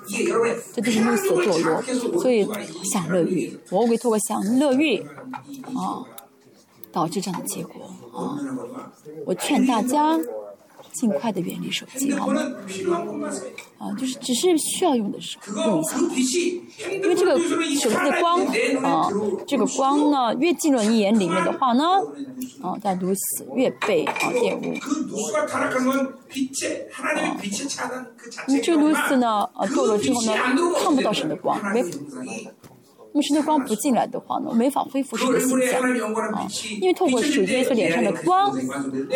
这都是六死堕落，所以享乐欲，我委托个享乐欲，啊，导致这样的结果啊，我劝大家。尽快的远离手机，好吗？啊，就是只是需要用的时候用一下，因为这个手机的光啊，这个光呢，越进入你眼里面的话呢，啊，它此越被啊玷污。啊，你这如此呢，啊，多了之后呢，看不到什么光，没。那么神的光不进来的话呢，没法恢复神的形象啊。因为透过主耶稣脸上的光，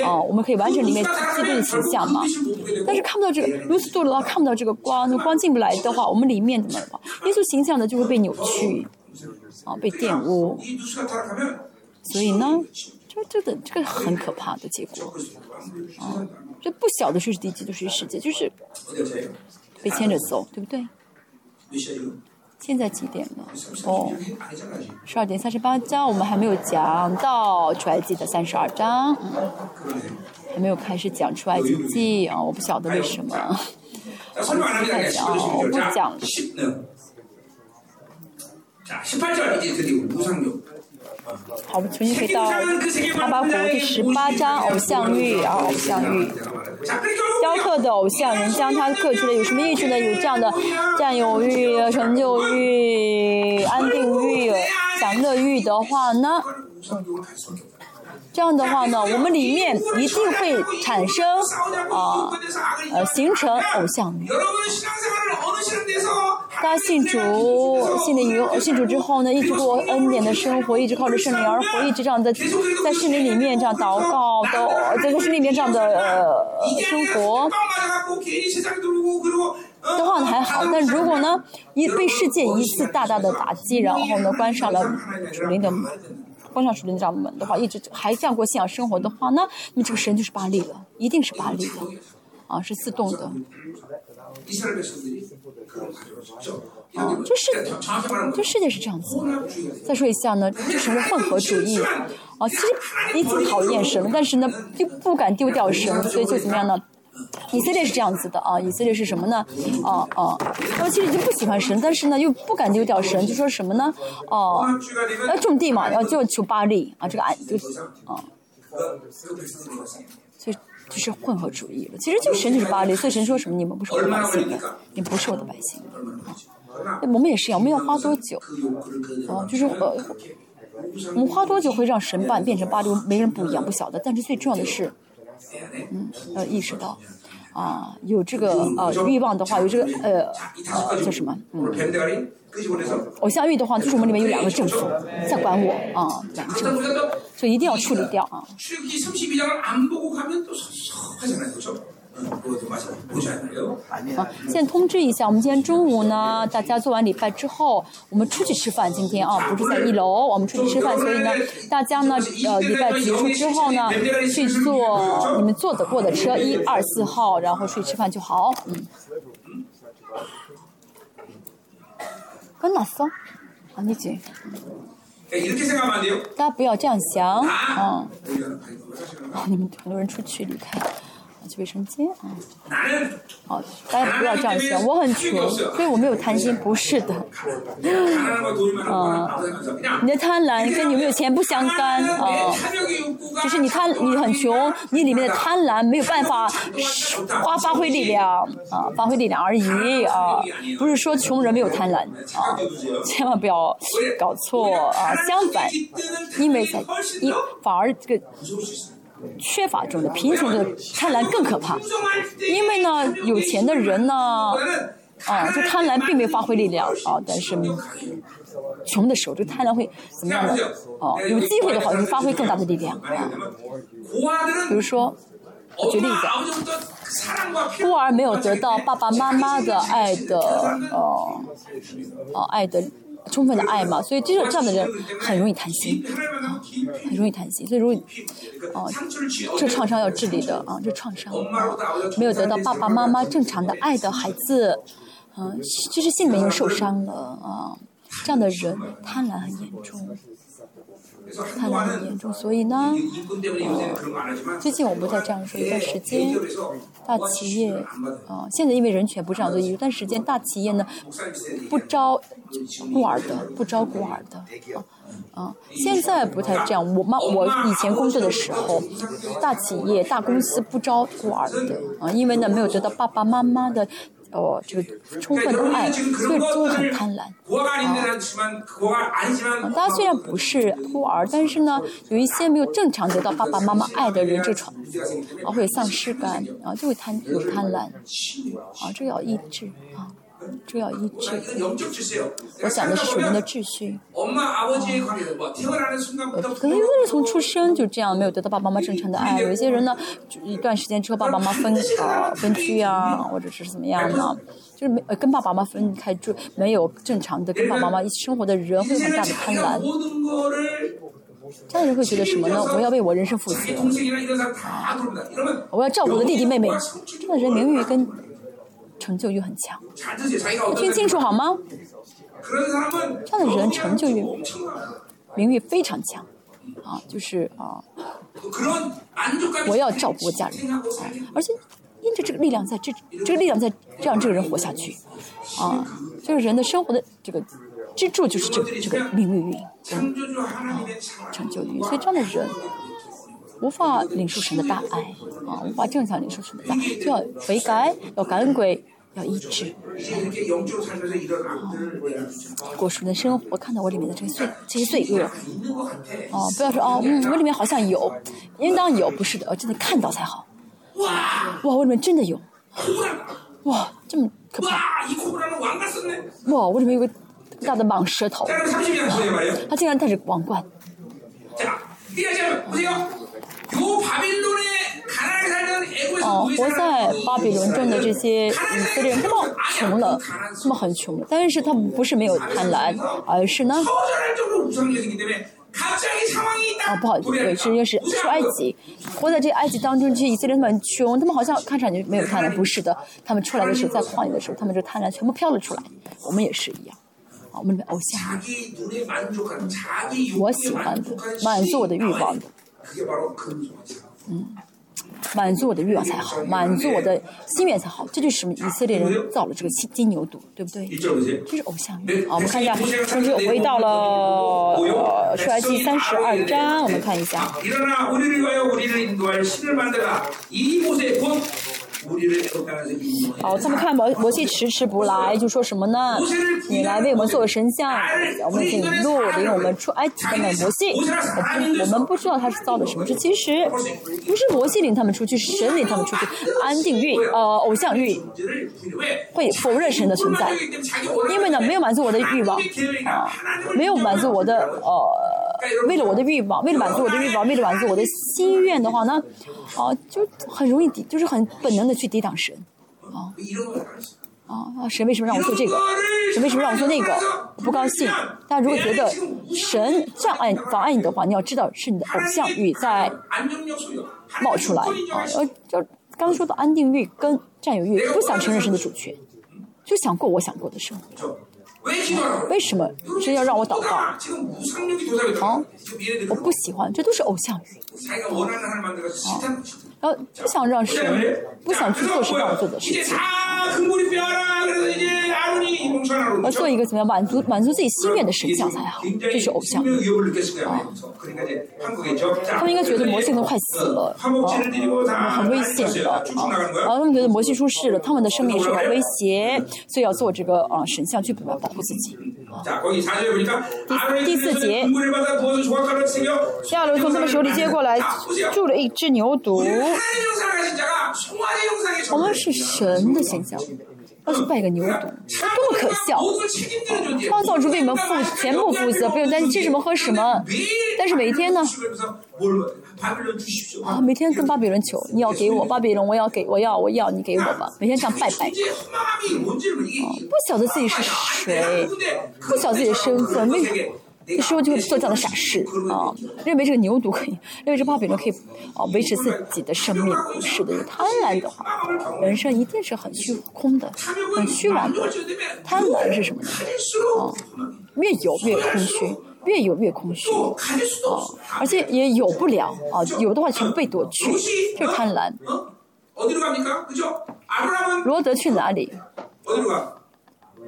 啊，我们可以完成里面自督的形象嘛。但是看不到这个，如此多的话，看不到这个光，那光进不来的话，我们里面怎么了？耶稣形象呢就会被扭曲，啊，被玷污。所以呢，这这等这个很可怕的结果，啊，这不小的就是地基就是世界，就是被牵着走，对不对？现在几点了？哦，十二点三十八章，我们还没有讲到出埃及的三十二章、嗯，还没有开始讲出埃及记啊、哦！我不晓得为什么，哦、不讲，我不讲了。好，我们重新回到阿巴古第十八章，偶像欲啊，偶像欲。雕刻的偶像人将他刻出来有什么意思呢？有这样的占有欲成就欲安定欲享乐欲的话呢？这样的话呢我们里面一定会产生啊呃形成偶像大家信主信的以后信主之后呢一直过恩典的生活一直靠着圣灵而活一直这样在在圣灵里面这样祷告都在在圣灵里面这样的呃生活的话呢还好但如果呢一被世界一次大大的打击然后呢关上了主灵的关上属灵的门的话，一直还降过信仰生活的话，那你这个神就是巴力了，一定是巴力了，啊，是自动的。啊，这世这世界是这样子。再说一下呢，这什么混合主义？啊，其实一直讨厌神，但是呢，又不敢丢掉神，所以就怎么样呢？以色列是这样子的啊，以色列是什么呢？啊啊，他其实已经不喜欢神，但是呢又不敢丢掉神，就说什么呢？哦、啊，要种地嘛，要就求巴利啊，这个矮就是啊，就就是混合主义了。其实就神就是巴利，所以神说什么你们不是我的百姓，你不是我的百姓。啊那我们也是一样，我们要花多久？哦、啊，就是呃，我们花多久会让神办变成巴黎？没人不一样，不晓得。但是最重要的是。嗯要意识到啊有这个呃欲望的话有这个呃叫什么？嗯。偶像欲的话就是我们里面有两个政府在管我啊两个政府。所以一定要处理掉啊。출애굽기 32장을 안 보고 가면 또 섭섭하잖아요, 그렇죠? 그것도 마찬가지 보셔야 돼요. 啊，现在通知一下，我们今天中午呢，大家做完礼拜之后，我们出去吃饭。今天啊，不是在一楼，我们出去吃饭，所以呢，大家呢，呃，礼拜结束之后呢，去坐你们坐得过的车，一二四号，然后出去吃饭就好。嗯。跟哪说？啊，你姐， 예, 이렇게 생각하면 안 돼요. 大家不要这样想，啊， 우리가 아이고, 사실은 啊，你们很多人出去离开，啊， 去卫生间啊好大家不要这样想我很穷所以我没有贪心不是的。嗯。你的贪婪跟你有没有钱不相干啊只是你贪你很穷你里面的贪婪没有办法发发挥力量啊发挥力量而已啊不是说穷人没有贪婪啊千万不要搞错啊相反因为在一反而这个缺乏中的贫穷的贪婪更可怕，因为呢，有钱的人呢，啊，就贪婪并没有发挥力量啊，但是穷的时候，就贪婪会怎么样呢？哦、啊，有机会的话，会发挥更大的力量啊。比如说，我举例子，孤儿没有得到爸爸妈妈的爱的，哦、哦、啊，爱的充分的爱嘛，所以这种这样的人很容易贪心，很容易贪心，所以容易，哦，这创伤要治理的啊，这创伤，没有得到爸爸妈妈正常的爱的孩子，嗯，就是心灵又受伤了啊，这样的人贪婪很严重，贪婪很严重，所以呢，哦，最近我不再这样说一段时间，大企业，哦，现在因为人权不这样做一段时间，大企业呢不招。孤儿的不招孤儿的。啊现在不太这样我妈我以前工作的时候大企业大公司不招孤儿的。啊因为呢没有得到爸爸妈妈的哦就充分的爱所以就会很贪婪。啊大家虽然不是孤儿但是呢有一些没有正常得到爸爸妈妈爱的人就会有丧失感啊就会贪有贪婪。啊这要抑制啊。主要医治。我想的是属于的秩序。可能因为从出生就这样，没有得到爸爸妈妈正常的爱。有些人呢，就一段时间之后，爸爸妈妈分好、分居啊，或者是怎么样呢？就是没跟爸爸妈妈分开，住没有正常的跟爸爸妈妈一起生活的人，会很大的贪婪。这样人会觉得什么呢？我要为我人生负责，我要照顾我的弟弟妹妹。这样人名誉跟成就欲很强。听清楚好吗？这样的人成就欲名誉非常强。啊就是啊我要照顾我家人。而且因着这个力量在这这个力量在让这个人活下去啊就是人的生活的这个支柱就是这这个名誉欲啊成就欲。所以这样的人无法领受神的大爱啊，无法正常领受神的大爱，就要悔改，要感恩鬼，要医治。果、啊、的生活，看到我里面的这些罪，这些罪恶，哦、啊，不要说哦、啊，嗯，我里面好像有，应当有，不是的，我真的看到才好。哇，我里面真的有。哇，这么可怕！哇，我里面有个大的蟒蛇头，他竟然戴着王冠。哦活在巴比伦中的这些以色列人他们穷了他们很穷但是他们不是没有贪婪而是呢哦不好意思我是认埃及活在这埃及当中这些以色列人很穷他们好像看上去没有贪婪不是的他们出来的时候在旷野的时候他们就贪婪全部飘了出来我们也是一样我们的偶像。我喜欢的满足我的欲望的。嗯，满足我的欲望才好，满足我的心愿才好，这就是以色列人造了这个金金牛犊，对不对？这是偶像。好，我们看一下，从这回到了出埃及三十二章，我们看一下。好他们看魔魔气迟迟不来就说什么呢？你来为我们做个神像我们可以引路领我们出埃及的美魔性我们不知道他是造的什么是其实不是魔性领他们出去神领他们出去安定运呃偶像运会否认神的存在。因为呢没有满足我的欲望啊没有满足我的呃为了我的欲望，为了满足我的欲望，为了满足我的心愿的话，那，哦，就很容易抵，就是很本能的去抵挡神，啊，啊，神为什么让我做这个？神为什么让我做那个？不高兴。但如果觉得神障碍妨碍你的话，你要知道是你的偶像欲在冒出来，啊，要就刚说到安定欲跟占有欲，不想承认神的主权，就想过我想过的生活。为什么？非要让我祷告？啊我不喜欢这都是偶像。剧啊然后不想让谁不想去做谁让我做的事情。要做一个怎么样满足满足自己心愿的神像才好，这是偶像。啊，他们应该觉得摩西都快死了，啊，很危险的，啊，然后他们觉得摩西出事了，他们的生命受到威胁，所以要做这个啊神像去保护自己。第第四节，亚伦从他们手里接过来，住了一只牛犊。我们是神的形象。要去拜个牛犊多么可笑。方造主为你们负全部负责不用担心吃什么喝什么。但是每一天呢？啊每天跟巴比伦求你要给我 巴比伦我要给我要我要你给我吧。每天这样拜拜。不晓得自己是谁不晓得自己的身份没一说就会做这样的傻事啊，认为这个牛犊可以，认为这炮饼可以啊维持自己的生命。不是的，有贪婪的话，人生一定是很虚空的，很虚妄的。贪婪是什么呢？啊，越有越空虚，越有越空虚啊，而且也有不了啊，有的话全被夺去，就是贪婪。罗德去哪里？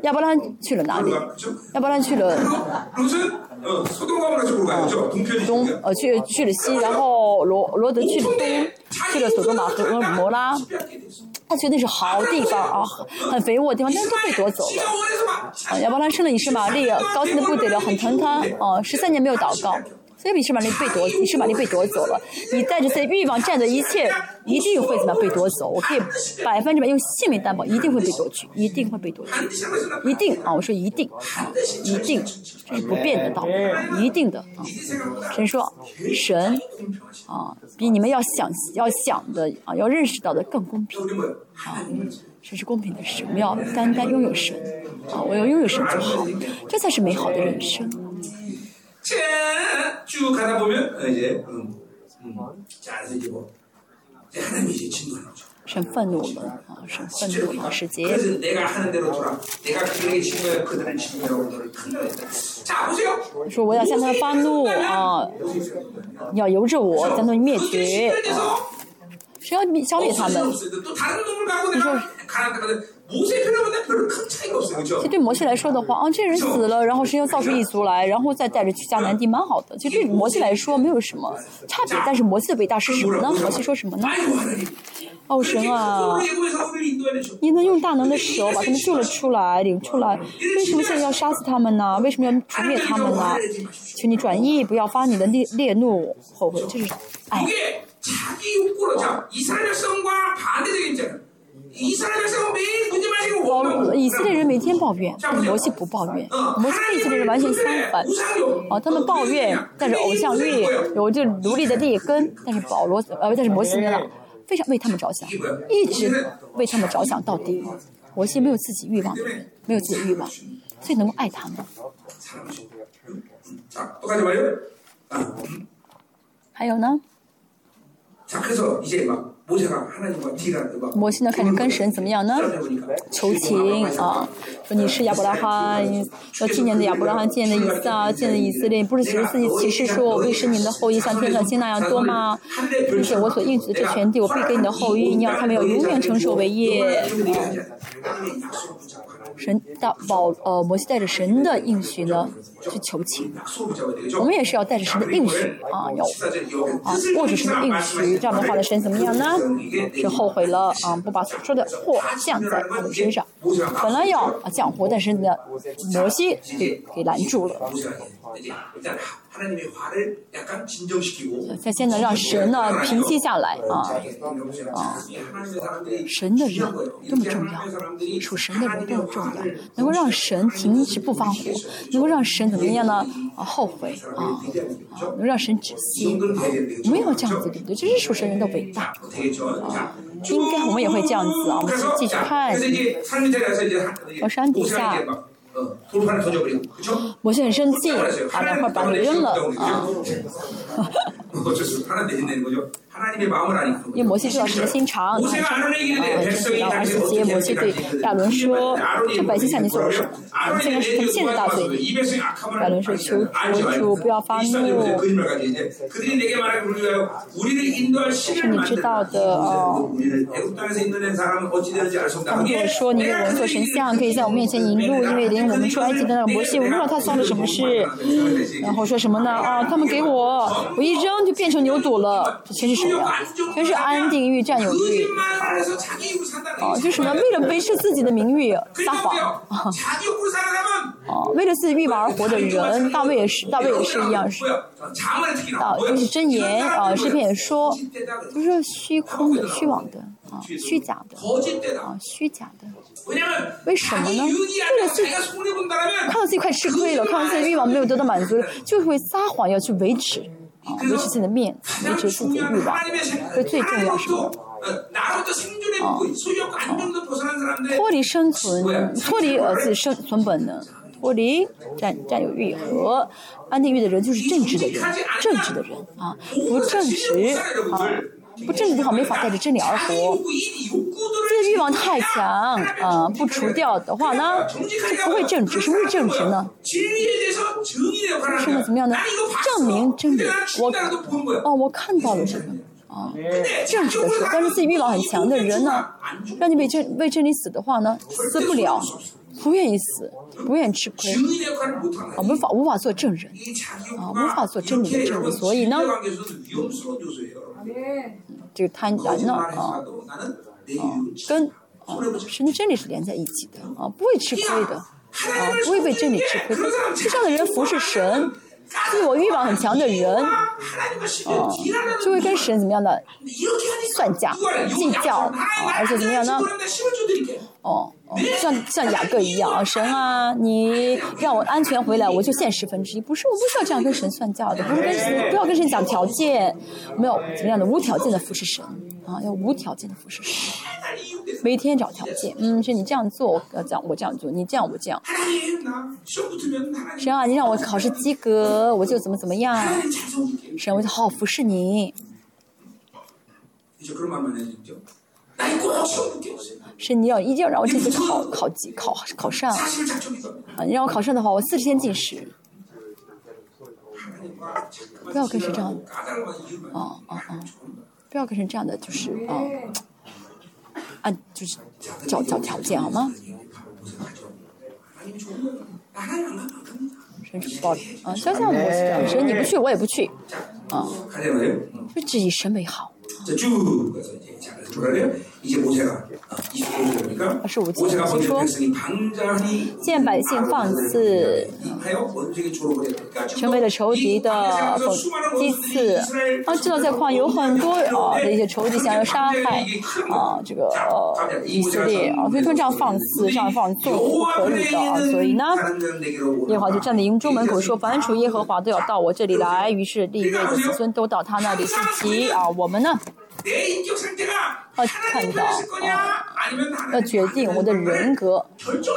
亚伯拉罕去了哪里？亚伯拉罕去了东呃去去了西然后罗罗德去了东去了索多玛和摩拉。他觉得那是好地方啊很肥沃的地方但是都被夺走了亚伯拉罕吃了你是玛丽高兴的不得了很疼他哦十三年没有祷告所以你翅膀力被夺，你翅膀力被夺走了。你带着这欲望占的一切，一定会怎么样被夺走？我可以百分之百用性命担保，一定会被夺去，一定会被夺去，一定啊！我说一定，啊、一定，这是不变的道理，一定的啊！神说，神啊，比你们要想要想的啊，要认识到的更公平啊！神是公平的神，我们要单单拥有神啊！我要拥有神就好，这才是美好的人生。자, 쭉 가다 보면 어, 이제 음, 음. 자, 그래서 이제 뭐 이제 하나님이 이제 진노하는 거죠. 神愤怒了啊，神愤怒了，世节。 그래서 내가 하는 대로 돌아. 내가 그들에게 진노해 그들은 진노라고 너를 큰노했다. 자, 보세요. 说我要向他们发怒啊，你要由着我，将他们灭 그게 绝 신뢰돼서 谁要灭消灭他 없을 们 수는 ？ 其实对摩西来说的话，啊，这人死了，然后神又造出一族来，然后再带着去迦南地，蛮好的。其实对摩西来说没有什么差别，但是摩西的伟大是什么呢？摩西说什么呢？奥，神啊，你能用大能的手把他们救了出来，领出来，为什么现在要杀死他们呢？为什么要除灭他们呢？请你转意，不要发你的烈烈怒、后悔，就是。以色列人，你们我以色列人每天抱怨，摩西不抱怨，摩西跟以色列人完全相反。哦，他们抱怨，但是偶像欲，有这奴隶的劣根，但是保罗呃，但是摩西呢，非常为他们着想，一直为他们着想到底。摩西没有自己欲望的人，没有自己欲望，所以能够爱他们。还有呢？摩西呢开始跟神怎么样呢？求情啊，说你是亚伯拉罕，说去年的亚伯拉罕建的以色列，建的以色列，不是自己歧视说我会是你的后裔，像天上星那样多吗？并且我所应许的这全地，我必给你的后裔，你要他们要永远承受为业。神到保呃摩西带着神的应许呢去求情。我们也是要带着神的应许啊要啊握着神的应许这样的话呢神怎么样呢？是后悔了啊不把所说的祸降在他们身上。本来要啊降火但是呢摩西给给拦住了。在现在让神呢平息下来啊。啊，神的人多么重要，属神的人更重要，能够让神停止不发火，能够让神怎么样呢？后悔啊啊，能让神止息。我们要这样子对不对？这是属神人的伟大。啊，应该我们也会这样子啊，我们自己看，我山底下。我就很生气，他待会把我扔了，因为摩西知道神的心肠，他知道二十四节摩西对亚伦说：“这百姓向你所了什么？”现在是他现的大罪。亚伦说：“求求主不要发怒。”是你知道的哦。他们跟我说：“你给我们做神像，可以在我面前引路，因为领我们出埃及的那个摩西，我不知道他做了什么事。”然后说什么呢？啊，他们给我，我一扔就变成牛肚了。其实。真全是安定欲占有欲。哦就什么？为了维持自己的名誉撒谎。哦为了自己欲望而活的人大卫也是大卫也是一样是。啊就是真言啊诗篇也说就是虚空的虚妄的啊虚假的啊虚假的。为什么？呢？为了自己看到自己快吃亏了看到自己欲望没有得到满足就会撒谎要去维持。啊维持自己的面子维持自己的欲望所以最重要是什么？脱离生存脱离呃自己生存本能脱离占占有欲和安定欲的人就是正直的人正直的人啊不正直啊。不正的话没法带着真理而活，这个欲望太强啊！不除掉的话呢，就不会正直。什么是正直呢？是呢，怎么样呢？证明真理。我哦，我看到了什么？啊，正直的说，但是自己欲望很强的人呢，让你为真为真理死的话呢，死不了，不愿意死，不愿意吃亏，啊，无法无法做证人，啊，无法做真理的证人，所以呢。这个贪婪呢啊啊跟啊神真理是连在一起的啊不会吃亏的啊不会被真理吃亏的。世上的人服侍神自我欲望很强的人啊就会跟神怎么样的算账计较啊而且怎么样呢？哦像像雅各一样啊神啊你让我安全回来我就献十分之一。不是我不需要这样跟神算账的不是跟不要跟神讲条件没有怎么样的无条件的服侍神啊要无条件的服侍神每天找条件。嗯是你这样做我这样做你这样我这样。神啊你让我考试及格我就怎么怎么样。神我就好好服侍你。是你要一定要让我这次考考级考考上，啊，你让我考上的话，我四十天进食。不要跟谁这样，哦哦哦，不要跟谁这样的，就是啊，按、啊、就是找找条件好吗？神是保啊，肖像我是这样，神你不去我也不去，啊，就只以神为好。啊二十五级的骑车见百姓放肆。成为了仇敌的否鸡啊知道在旷有很多啊的一些仇敌想要杀害啊这个以色列啊所以他们这样放肆这样放纵不可以的啊所以呢耶和华就站在营中门口说凡属耶和华都要到我这里来于是利未的子孙都到他那里去骑啊我们呢要看到啊，要决定我的人格，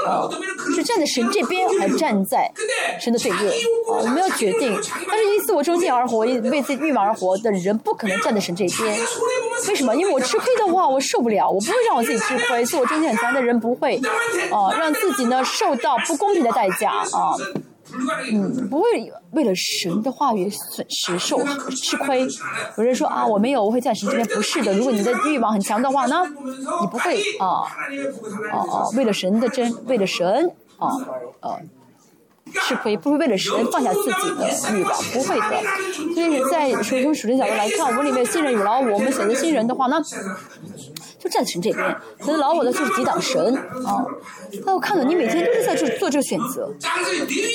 啊，是站在神这边，还是站在神的对立啊？我们要决定，但是因自我中心而活，为自己欲望而活的人，不可能站在神这边。为什么？因为我吃亏的话，我受不了，我不会让我自己吃亏。自我中心很强的人不会，啊，让自己呢受到不公平的代价啊。嗯不会为了神的话语损失受吃亏。有人说啊我没有我会暂时这边不是的。如果你的欲望很强的话呢你不会啊哦哦为了神的真为了神啊呃吃亏。不是为了神放下自己的欲望不会的。所以在从属性角度来看我们里面信任有了我们选择信任的话呢就站在神这边。可是老我的就是抵挡神啊。那我看到你每天都是在做做这个选择，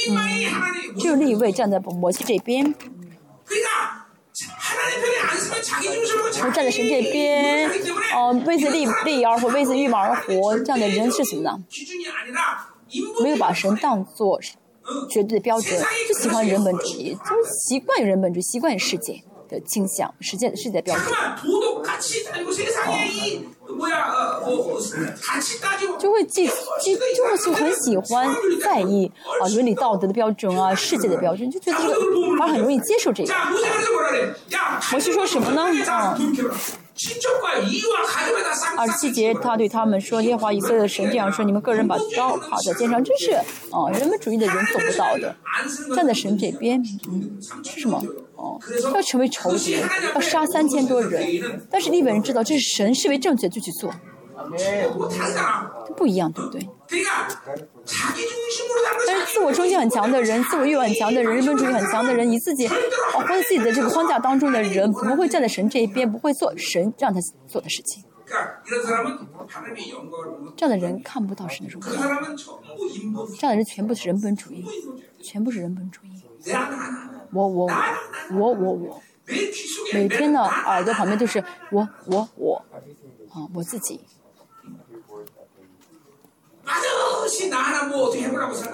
嗯，就另一位站在摩西这边。我站在神这边，哦、呃，为自利利而活，为自欲望而活，这样的人是什么呢？没有把神当做绝对的标准，就喜欢人本主义，就习惯于人本主义，习惯于世界的倾向，世界世界的标准。哦、就会记记就会很喜欢在意啊伦理道德的标准啊世界的标准就觉得这个反而很容易接受这个。我是说什么呢？啊。二十七节，他对他们说：“耶和华以色列的神这样说：你们个人把刀卡在肩上，真是哦，人本主义的人做不到的。站在神这边，嗯，是什么？哦，要成为仇敌，要杀三千多人。但是日本人知道这是神视为正确，就去做。不一样，对不对？但是自我中心很强的人，自我欲望很强的人，人本主义很强的人，以自己在自己的这个框架当中的人，不会站在神这一边，不会做神让他做的事情。这样的人看不到神的荣耀。这样的人全部是人本主义，全部是人本主义。我我我我我，每天的耳朵旁边都是我我我啊我自己。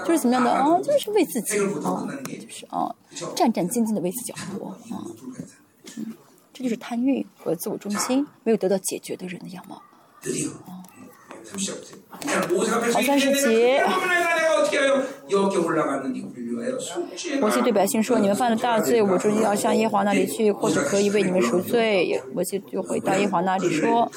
就是怎么样的啊？就是为自己啊，就是啊，战战兢兢的为自己而活啊。嗯，这就是贪欲和自我中心没有得到解决的人的样貌。好三十节。摩西对百姓说：“你们犯了大罪，我终于要向耶华那里去，或者可以为你们赎罪。”摩西就回到耶华那里说。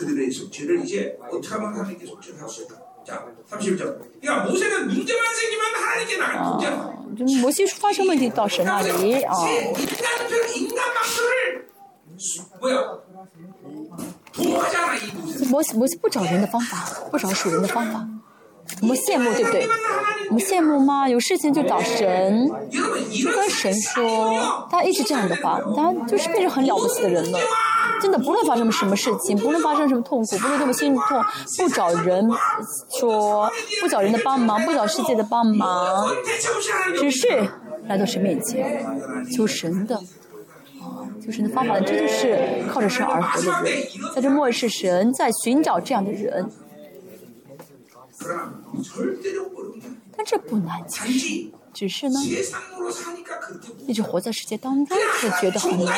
그들의 숙제를 이제 어떻게 하면 하나님께 숙제를 할 수 있다. 자, 31절. 그러니까 모세는 문제만 생기면 하나님께 나갈 문제는 啊，就摩西发生问题到神那里啊， 인간들 인간 방식을 뭐야 도모하지 않아 이 모세. 摩西摩西不找人的方法，不找属人的方法，我们羡慕对不对？我们羡慕吗？有事情就找神， 여러분 就 이런 跟神说，他一直这样的话，他就是变成很了不起的人了。 真的不论发生什么事情不论发生什么痛苦不论多么心痛不找人说不找人的帮忙不找世界的帮忙只是来到神面前求神的求神的方法这就是靠着神而活的人在这末世神在寻找这样的人。但这不难其实只是呢一直活在世界当中就觉得很难。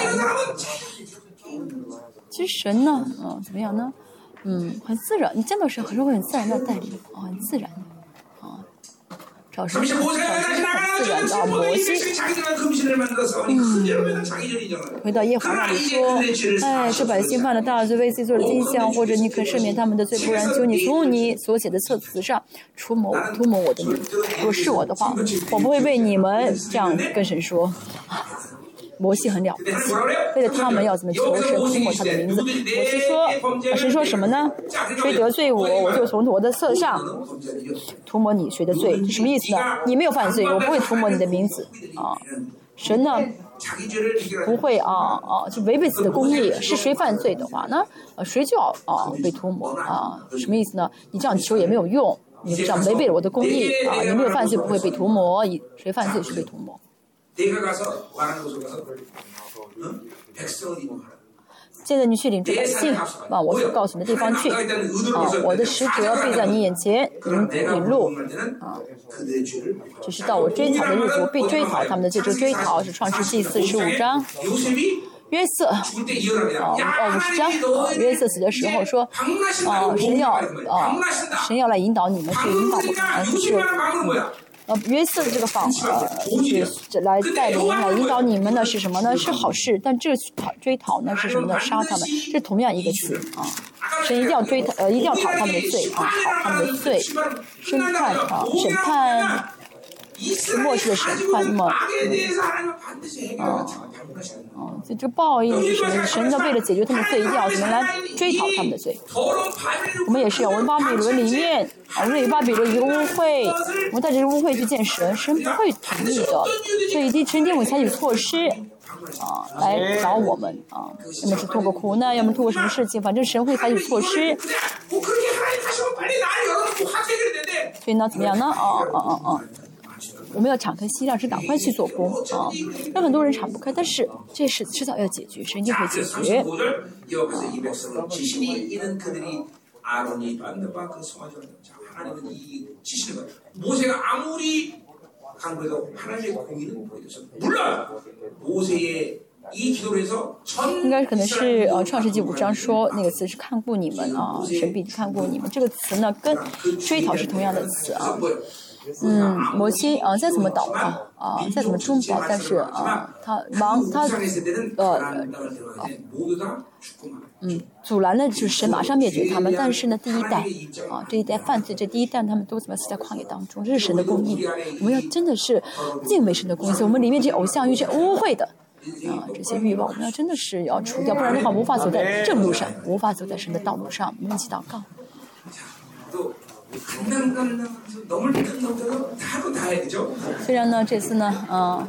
其实神呢，嗯、怎么样呢？嗯，很自然，你见到神，很是会很自然的带领，哦，很自然的，啊，找神，找神是很自然的，摩西，嗯，回到耶和华里说，哎，这百姓犯了大罪，为自己做了金像，或者你肯赦免他们的罪，不然求你从你所写的册子上出抹涂抹我的名。如果是我的话，我不会为你们这样跟神说。摩西很了不起，为了他们要怎么求神涂抹他的名字。摩西说，啊，神说什么呢？谁得罪我，我就从我的色上涂抹你。谁的罪？什么意思呢？你没有犯罪，我不会涂抹你的名字啊。神呢？不会啊啊，就违背自己的公义。是谁犯罪的话，那谁就要啊被涂抹啊。什么意思呢？你这样求也没有用，你这样违背了我的公义啊。你没有犯罪，不会被涂抹，谁犯罪就被涂抹。내가 가서 말하는 곳에 가서 응? 백성을 이동하라. 现在你去领这百姓往我所告诉你的地方去啊！我的使者必在你眼前引 내가 引路， 운동할 때는 그들의 죄를 只是到我追讨的日子，我必追讨他们的罪。这追讨是创世纪四十五章， 요셉이 约瑟 죽을 때 이어랍니다. 啊， 야, 哦，五十章 하나님이 啊，约 너희를 瑟死的时候说， 방라신다고 啊，神要 공격하는 거예요. 啊， 방라신다. 神要来引导你们去引导我们，啊， 방으니까 就是 呃，约瑟的这个访呃，就是来带领、来引导你们呢，是什么呢？是好事，但这讨追讨呢，是什么呢？杀他们，这同样一个词啊，神一定要追讨，呃，一定要讨他们的罪啊，讨他们的罪，审判啊，审判。是末世的审判。那么，啊嗯，这个报应是什么？神要为了解决他们罪，要怎么来追讨他们的罪？我们也是有，我们巴比伦里面，啊，瑞巴比伦一个污秽，我们带着污秽去见神，神不会同意的。所以一定神定，我们采取措施，啊，来找我们，啊，要么是通过苦难，要么通过什么事情，反正神会采取措施。所以那怎么样呢？啊，啊，啊，啊。我们要敞开心，让神赶快去做工啊！那很多人敞不开，但是这事迟早要解决，神就会解决。啊应该可能是呃《创世纪》五章说那个词是看过你们啊，神必看过你们。这个词呢，跟追讨是同样的词啊。嗯，魔西啊，再怎么倒啊，啊，再怎么重保，但是啊，他忙他呃，嗯，阻拦了，就是神马上灭绝他们，但是呢，第一代啊，这一代犯罪这第一代他们都怎么死在旷野当中？这是神的公义，我们要真的是敬畏神的公义。我们里面这偶像遇是污秽的啊，这些欲望，我们要真的是要除掉，不然的话无法走在正路上，无法走在神的道路上，我们一起祷告。虽然呢，这次呢，嗯，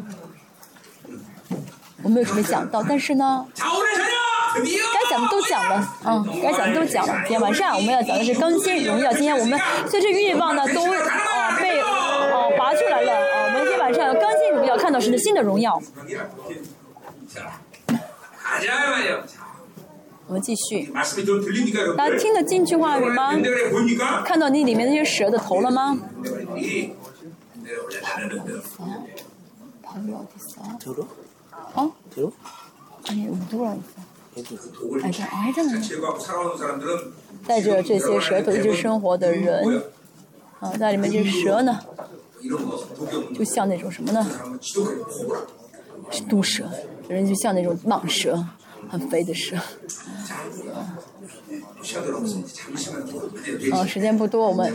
我没有准备讲到，但是呢，该讲的都讲了，嗯，该讲的都讲了。今天晚上我们要讲的是《更新荣耀》，今天我们随着欲望呢都啊被啊拔出来了啊，我们今天晚上《更新荣耀》看到是新的荣耀。자 가자 말이요 자, 我们继续， 말씀이 좀 들립니까 大家 여러분들 听得进去话语吗？ 내 보입니까? 看到你里面那些蛇的头了吗？ 이 내려올라 朋友第三， 들어? 哦， 들어? 아니 우두라 있어. 얘도 독을 알잖아, 알잖아요. 제거하고 살아오는 사람들은 带着这些蛇头一直生活的人，啊，在里面这些蛇呢， 이런 거 독이 없는 就像那种什么呢？ 사람은 지독하게 포고라 是毒蛇，有人就像那种蟒蛇， 很肥的蛇嗯时间不多我们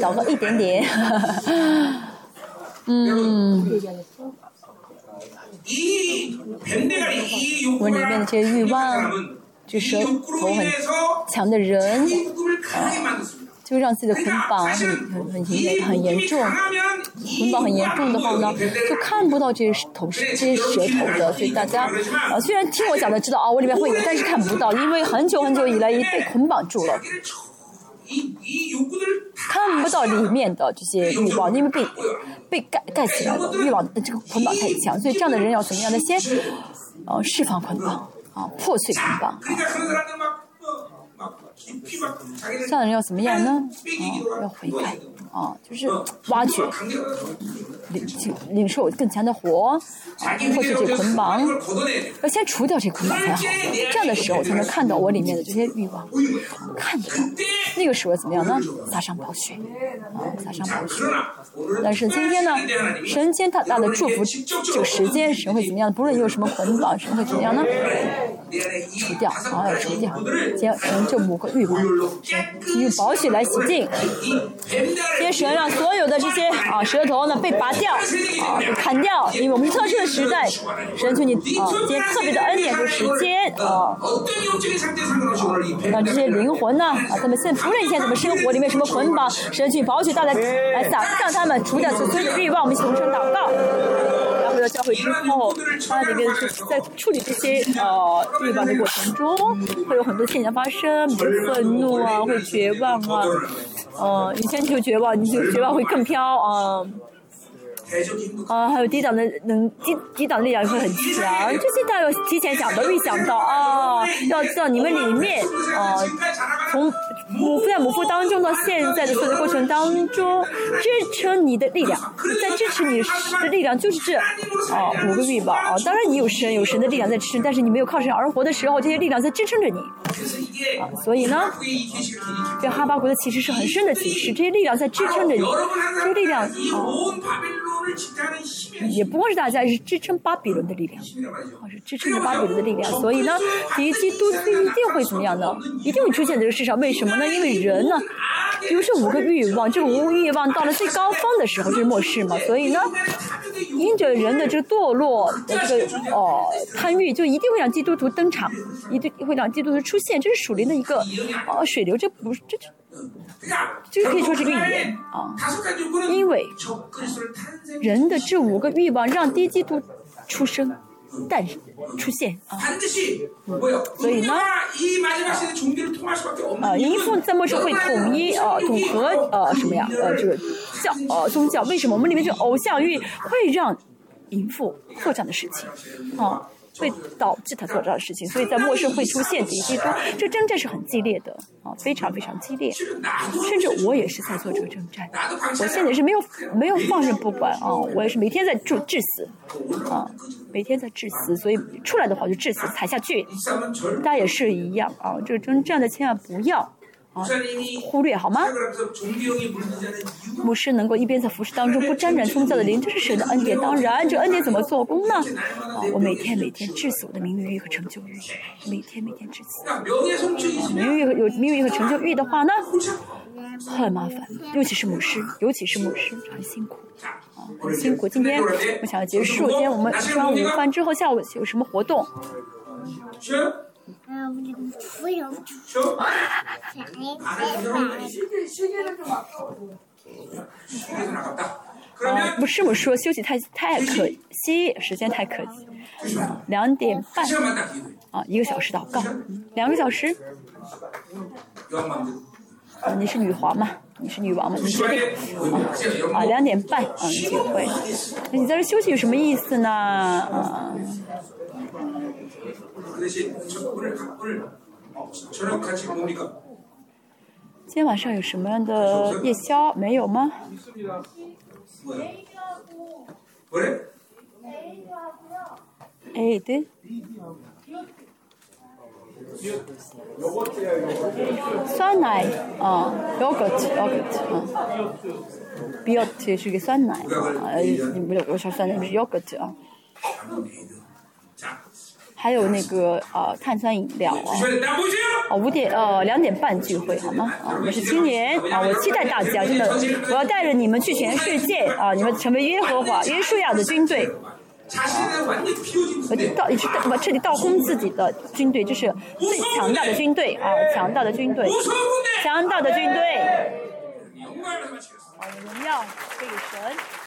找个一点点。嗯。我里面的这些欲望就是头很强的人。就让自己的捆绑很很很严很严重，捆绑很严重的话呢，就看不到这些头这些舌头的。所以大家啊，虽然听我讲的知道啊，我里面会有，但是看不到，因为很久很久以来已被捆绑住了，看不到里面的这些欲望，因为被被盖盖起来了，欲望这个捆绑太强，所以这样的人要怎么样呢？先呃释放捆绑啊，破碎捆绑。啊这样的人要怎么样呢？啊、要悔改，啊、就是挖掘，领领受更强的活，啊，破者这捆绑，要先除掉这捆绑才好。这样的时候才能看到我里面的这些欲望，看到那个时候怎么样呢？撒上宝血，啊、撒上宝血。但是今天呢，神间大大的祝福，这个时间神会怎么样？不论有什么捆绑，神会怎么样呢？除掉，啊，除掉，今天神就不会。浴火，用宝血来洗净。天蛇让所有的这些啊舌头呢被拔掉，啊被砍掉。因为我们是特殊的时代，神求你啊，今天特别的恩典和时间啊，让、这些灵魂呢啊，他们现除论以前怎么生活，里面什么捆绑，神去宝血带来来撒向他们，除掉所有的欲望。我们一起同声。之后它里面是在处理这些呃欲望的过程中会有很多现象发生比如愤怒啊会绝望啊。呃你先就绝望你就绝望会更飘啊啊，还有抵挡的能抵抵挡力量也会很强，就是他要提前想到，预想到啊，要知道你们里面啊，从母腹在母腹当中到现在的所有过程当中，支撑你的力量，在支持你的力量就是这啊五个臂宝啊。当然你有神有神的力量在吃，但是你没有靠神而活的时候，这些力量在支撑着你。所以呢，这哈巴国的其实是很深的启示，这些力量在支撑着你，这些力量啊。也不光是大家，是支撑巴比伦的力量，啊，是支撑着巴比伦的力量。所以呢，一基督一定会怎么样呢？一定会出现这个世上。为什么呢？因为人呢，比如说五个欲望，这个五欲望到了最高峰的时候，就是末世嘛。所以呢，因着人的这个堕落的这个哦贪欲，就一定会让基督徒登场，一定会让基督徒出现。这是属灵的一个呃水流，这不是这就。这个可以说是个预言啊，因为人的这五个欲望让低级度出生，但出现啊。所以呢，啊，淫妇在末世会统一啊，统合呃什么呀？呃，就是教呃宗教。为什么我们里面就偶像欲会让淫妇扩张的事情啊？会导致他做这样的事情，所以在末世会出现敌基多，这征战是很激烈的啊，非常非常激烈，甚至我也是在做这个征战，我现在是没有没有放任不管啊，我也是每天在治致死啊，每天在致死，所以出来的话就致死踩下去，大家也是一样啊，这个征战的千万不要。啊，忽略好吗？牧师能够一边在服侍当中不沾染宗教的灵，这是神的恩典，当然，这恩典怎么做工呢？啊，我每天每天致死我的名誉欲和成就欲，每天每天致死。啊，名誉欲和有名誉欲和成就欲的话呢，很麻烦，尤其是牧师，尤其是牧师很辛苦，啊，很辛苦。今天我想要结束，今天我们吃完午饭之后下午有什么活动？不是我说休息太太可惜，时间太可惜，两点半啊，一个小时祷告，两个小时。啊，你是女皇嘛？你是女王嘛？你定啊,两点半啊，你会。那你在这休息有什么意思呢？啊。그 대신 저 오늘 오늘 저녁 같이 뭡니까? 今天晚上有什么样的夜宵？没有吗？ 뭐야? 뭐래? 哎，对。酸奶啊，yogurt，yogurt，啊，biot 是个酸奶啊，呃，不是我说酸奶是 yogurt 啊， 자, 还有那个呃碳酸饮料啊哦五点呃两点半聚会好吗？啊我们是青年啊我期待大家真的我要带着你们去全世界啊你们成为耶和华约书亚的军队。我就倒我彻底倒空自己的军队就是最强大的军队啊强大的军队强大的军队。啊荣耀可以神。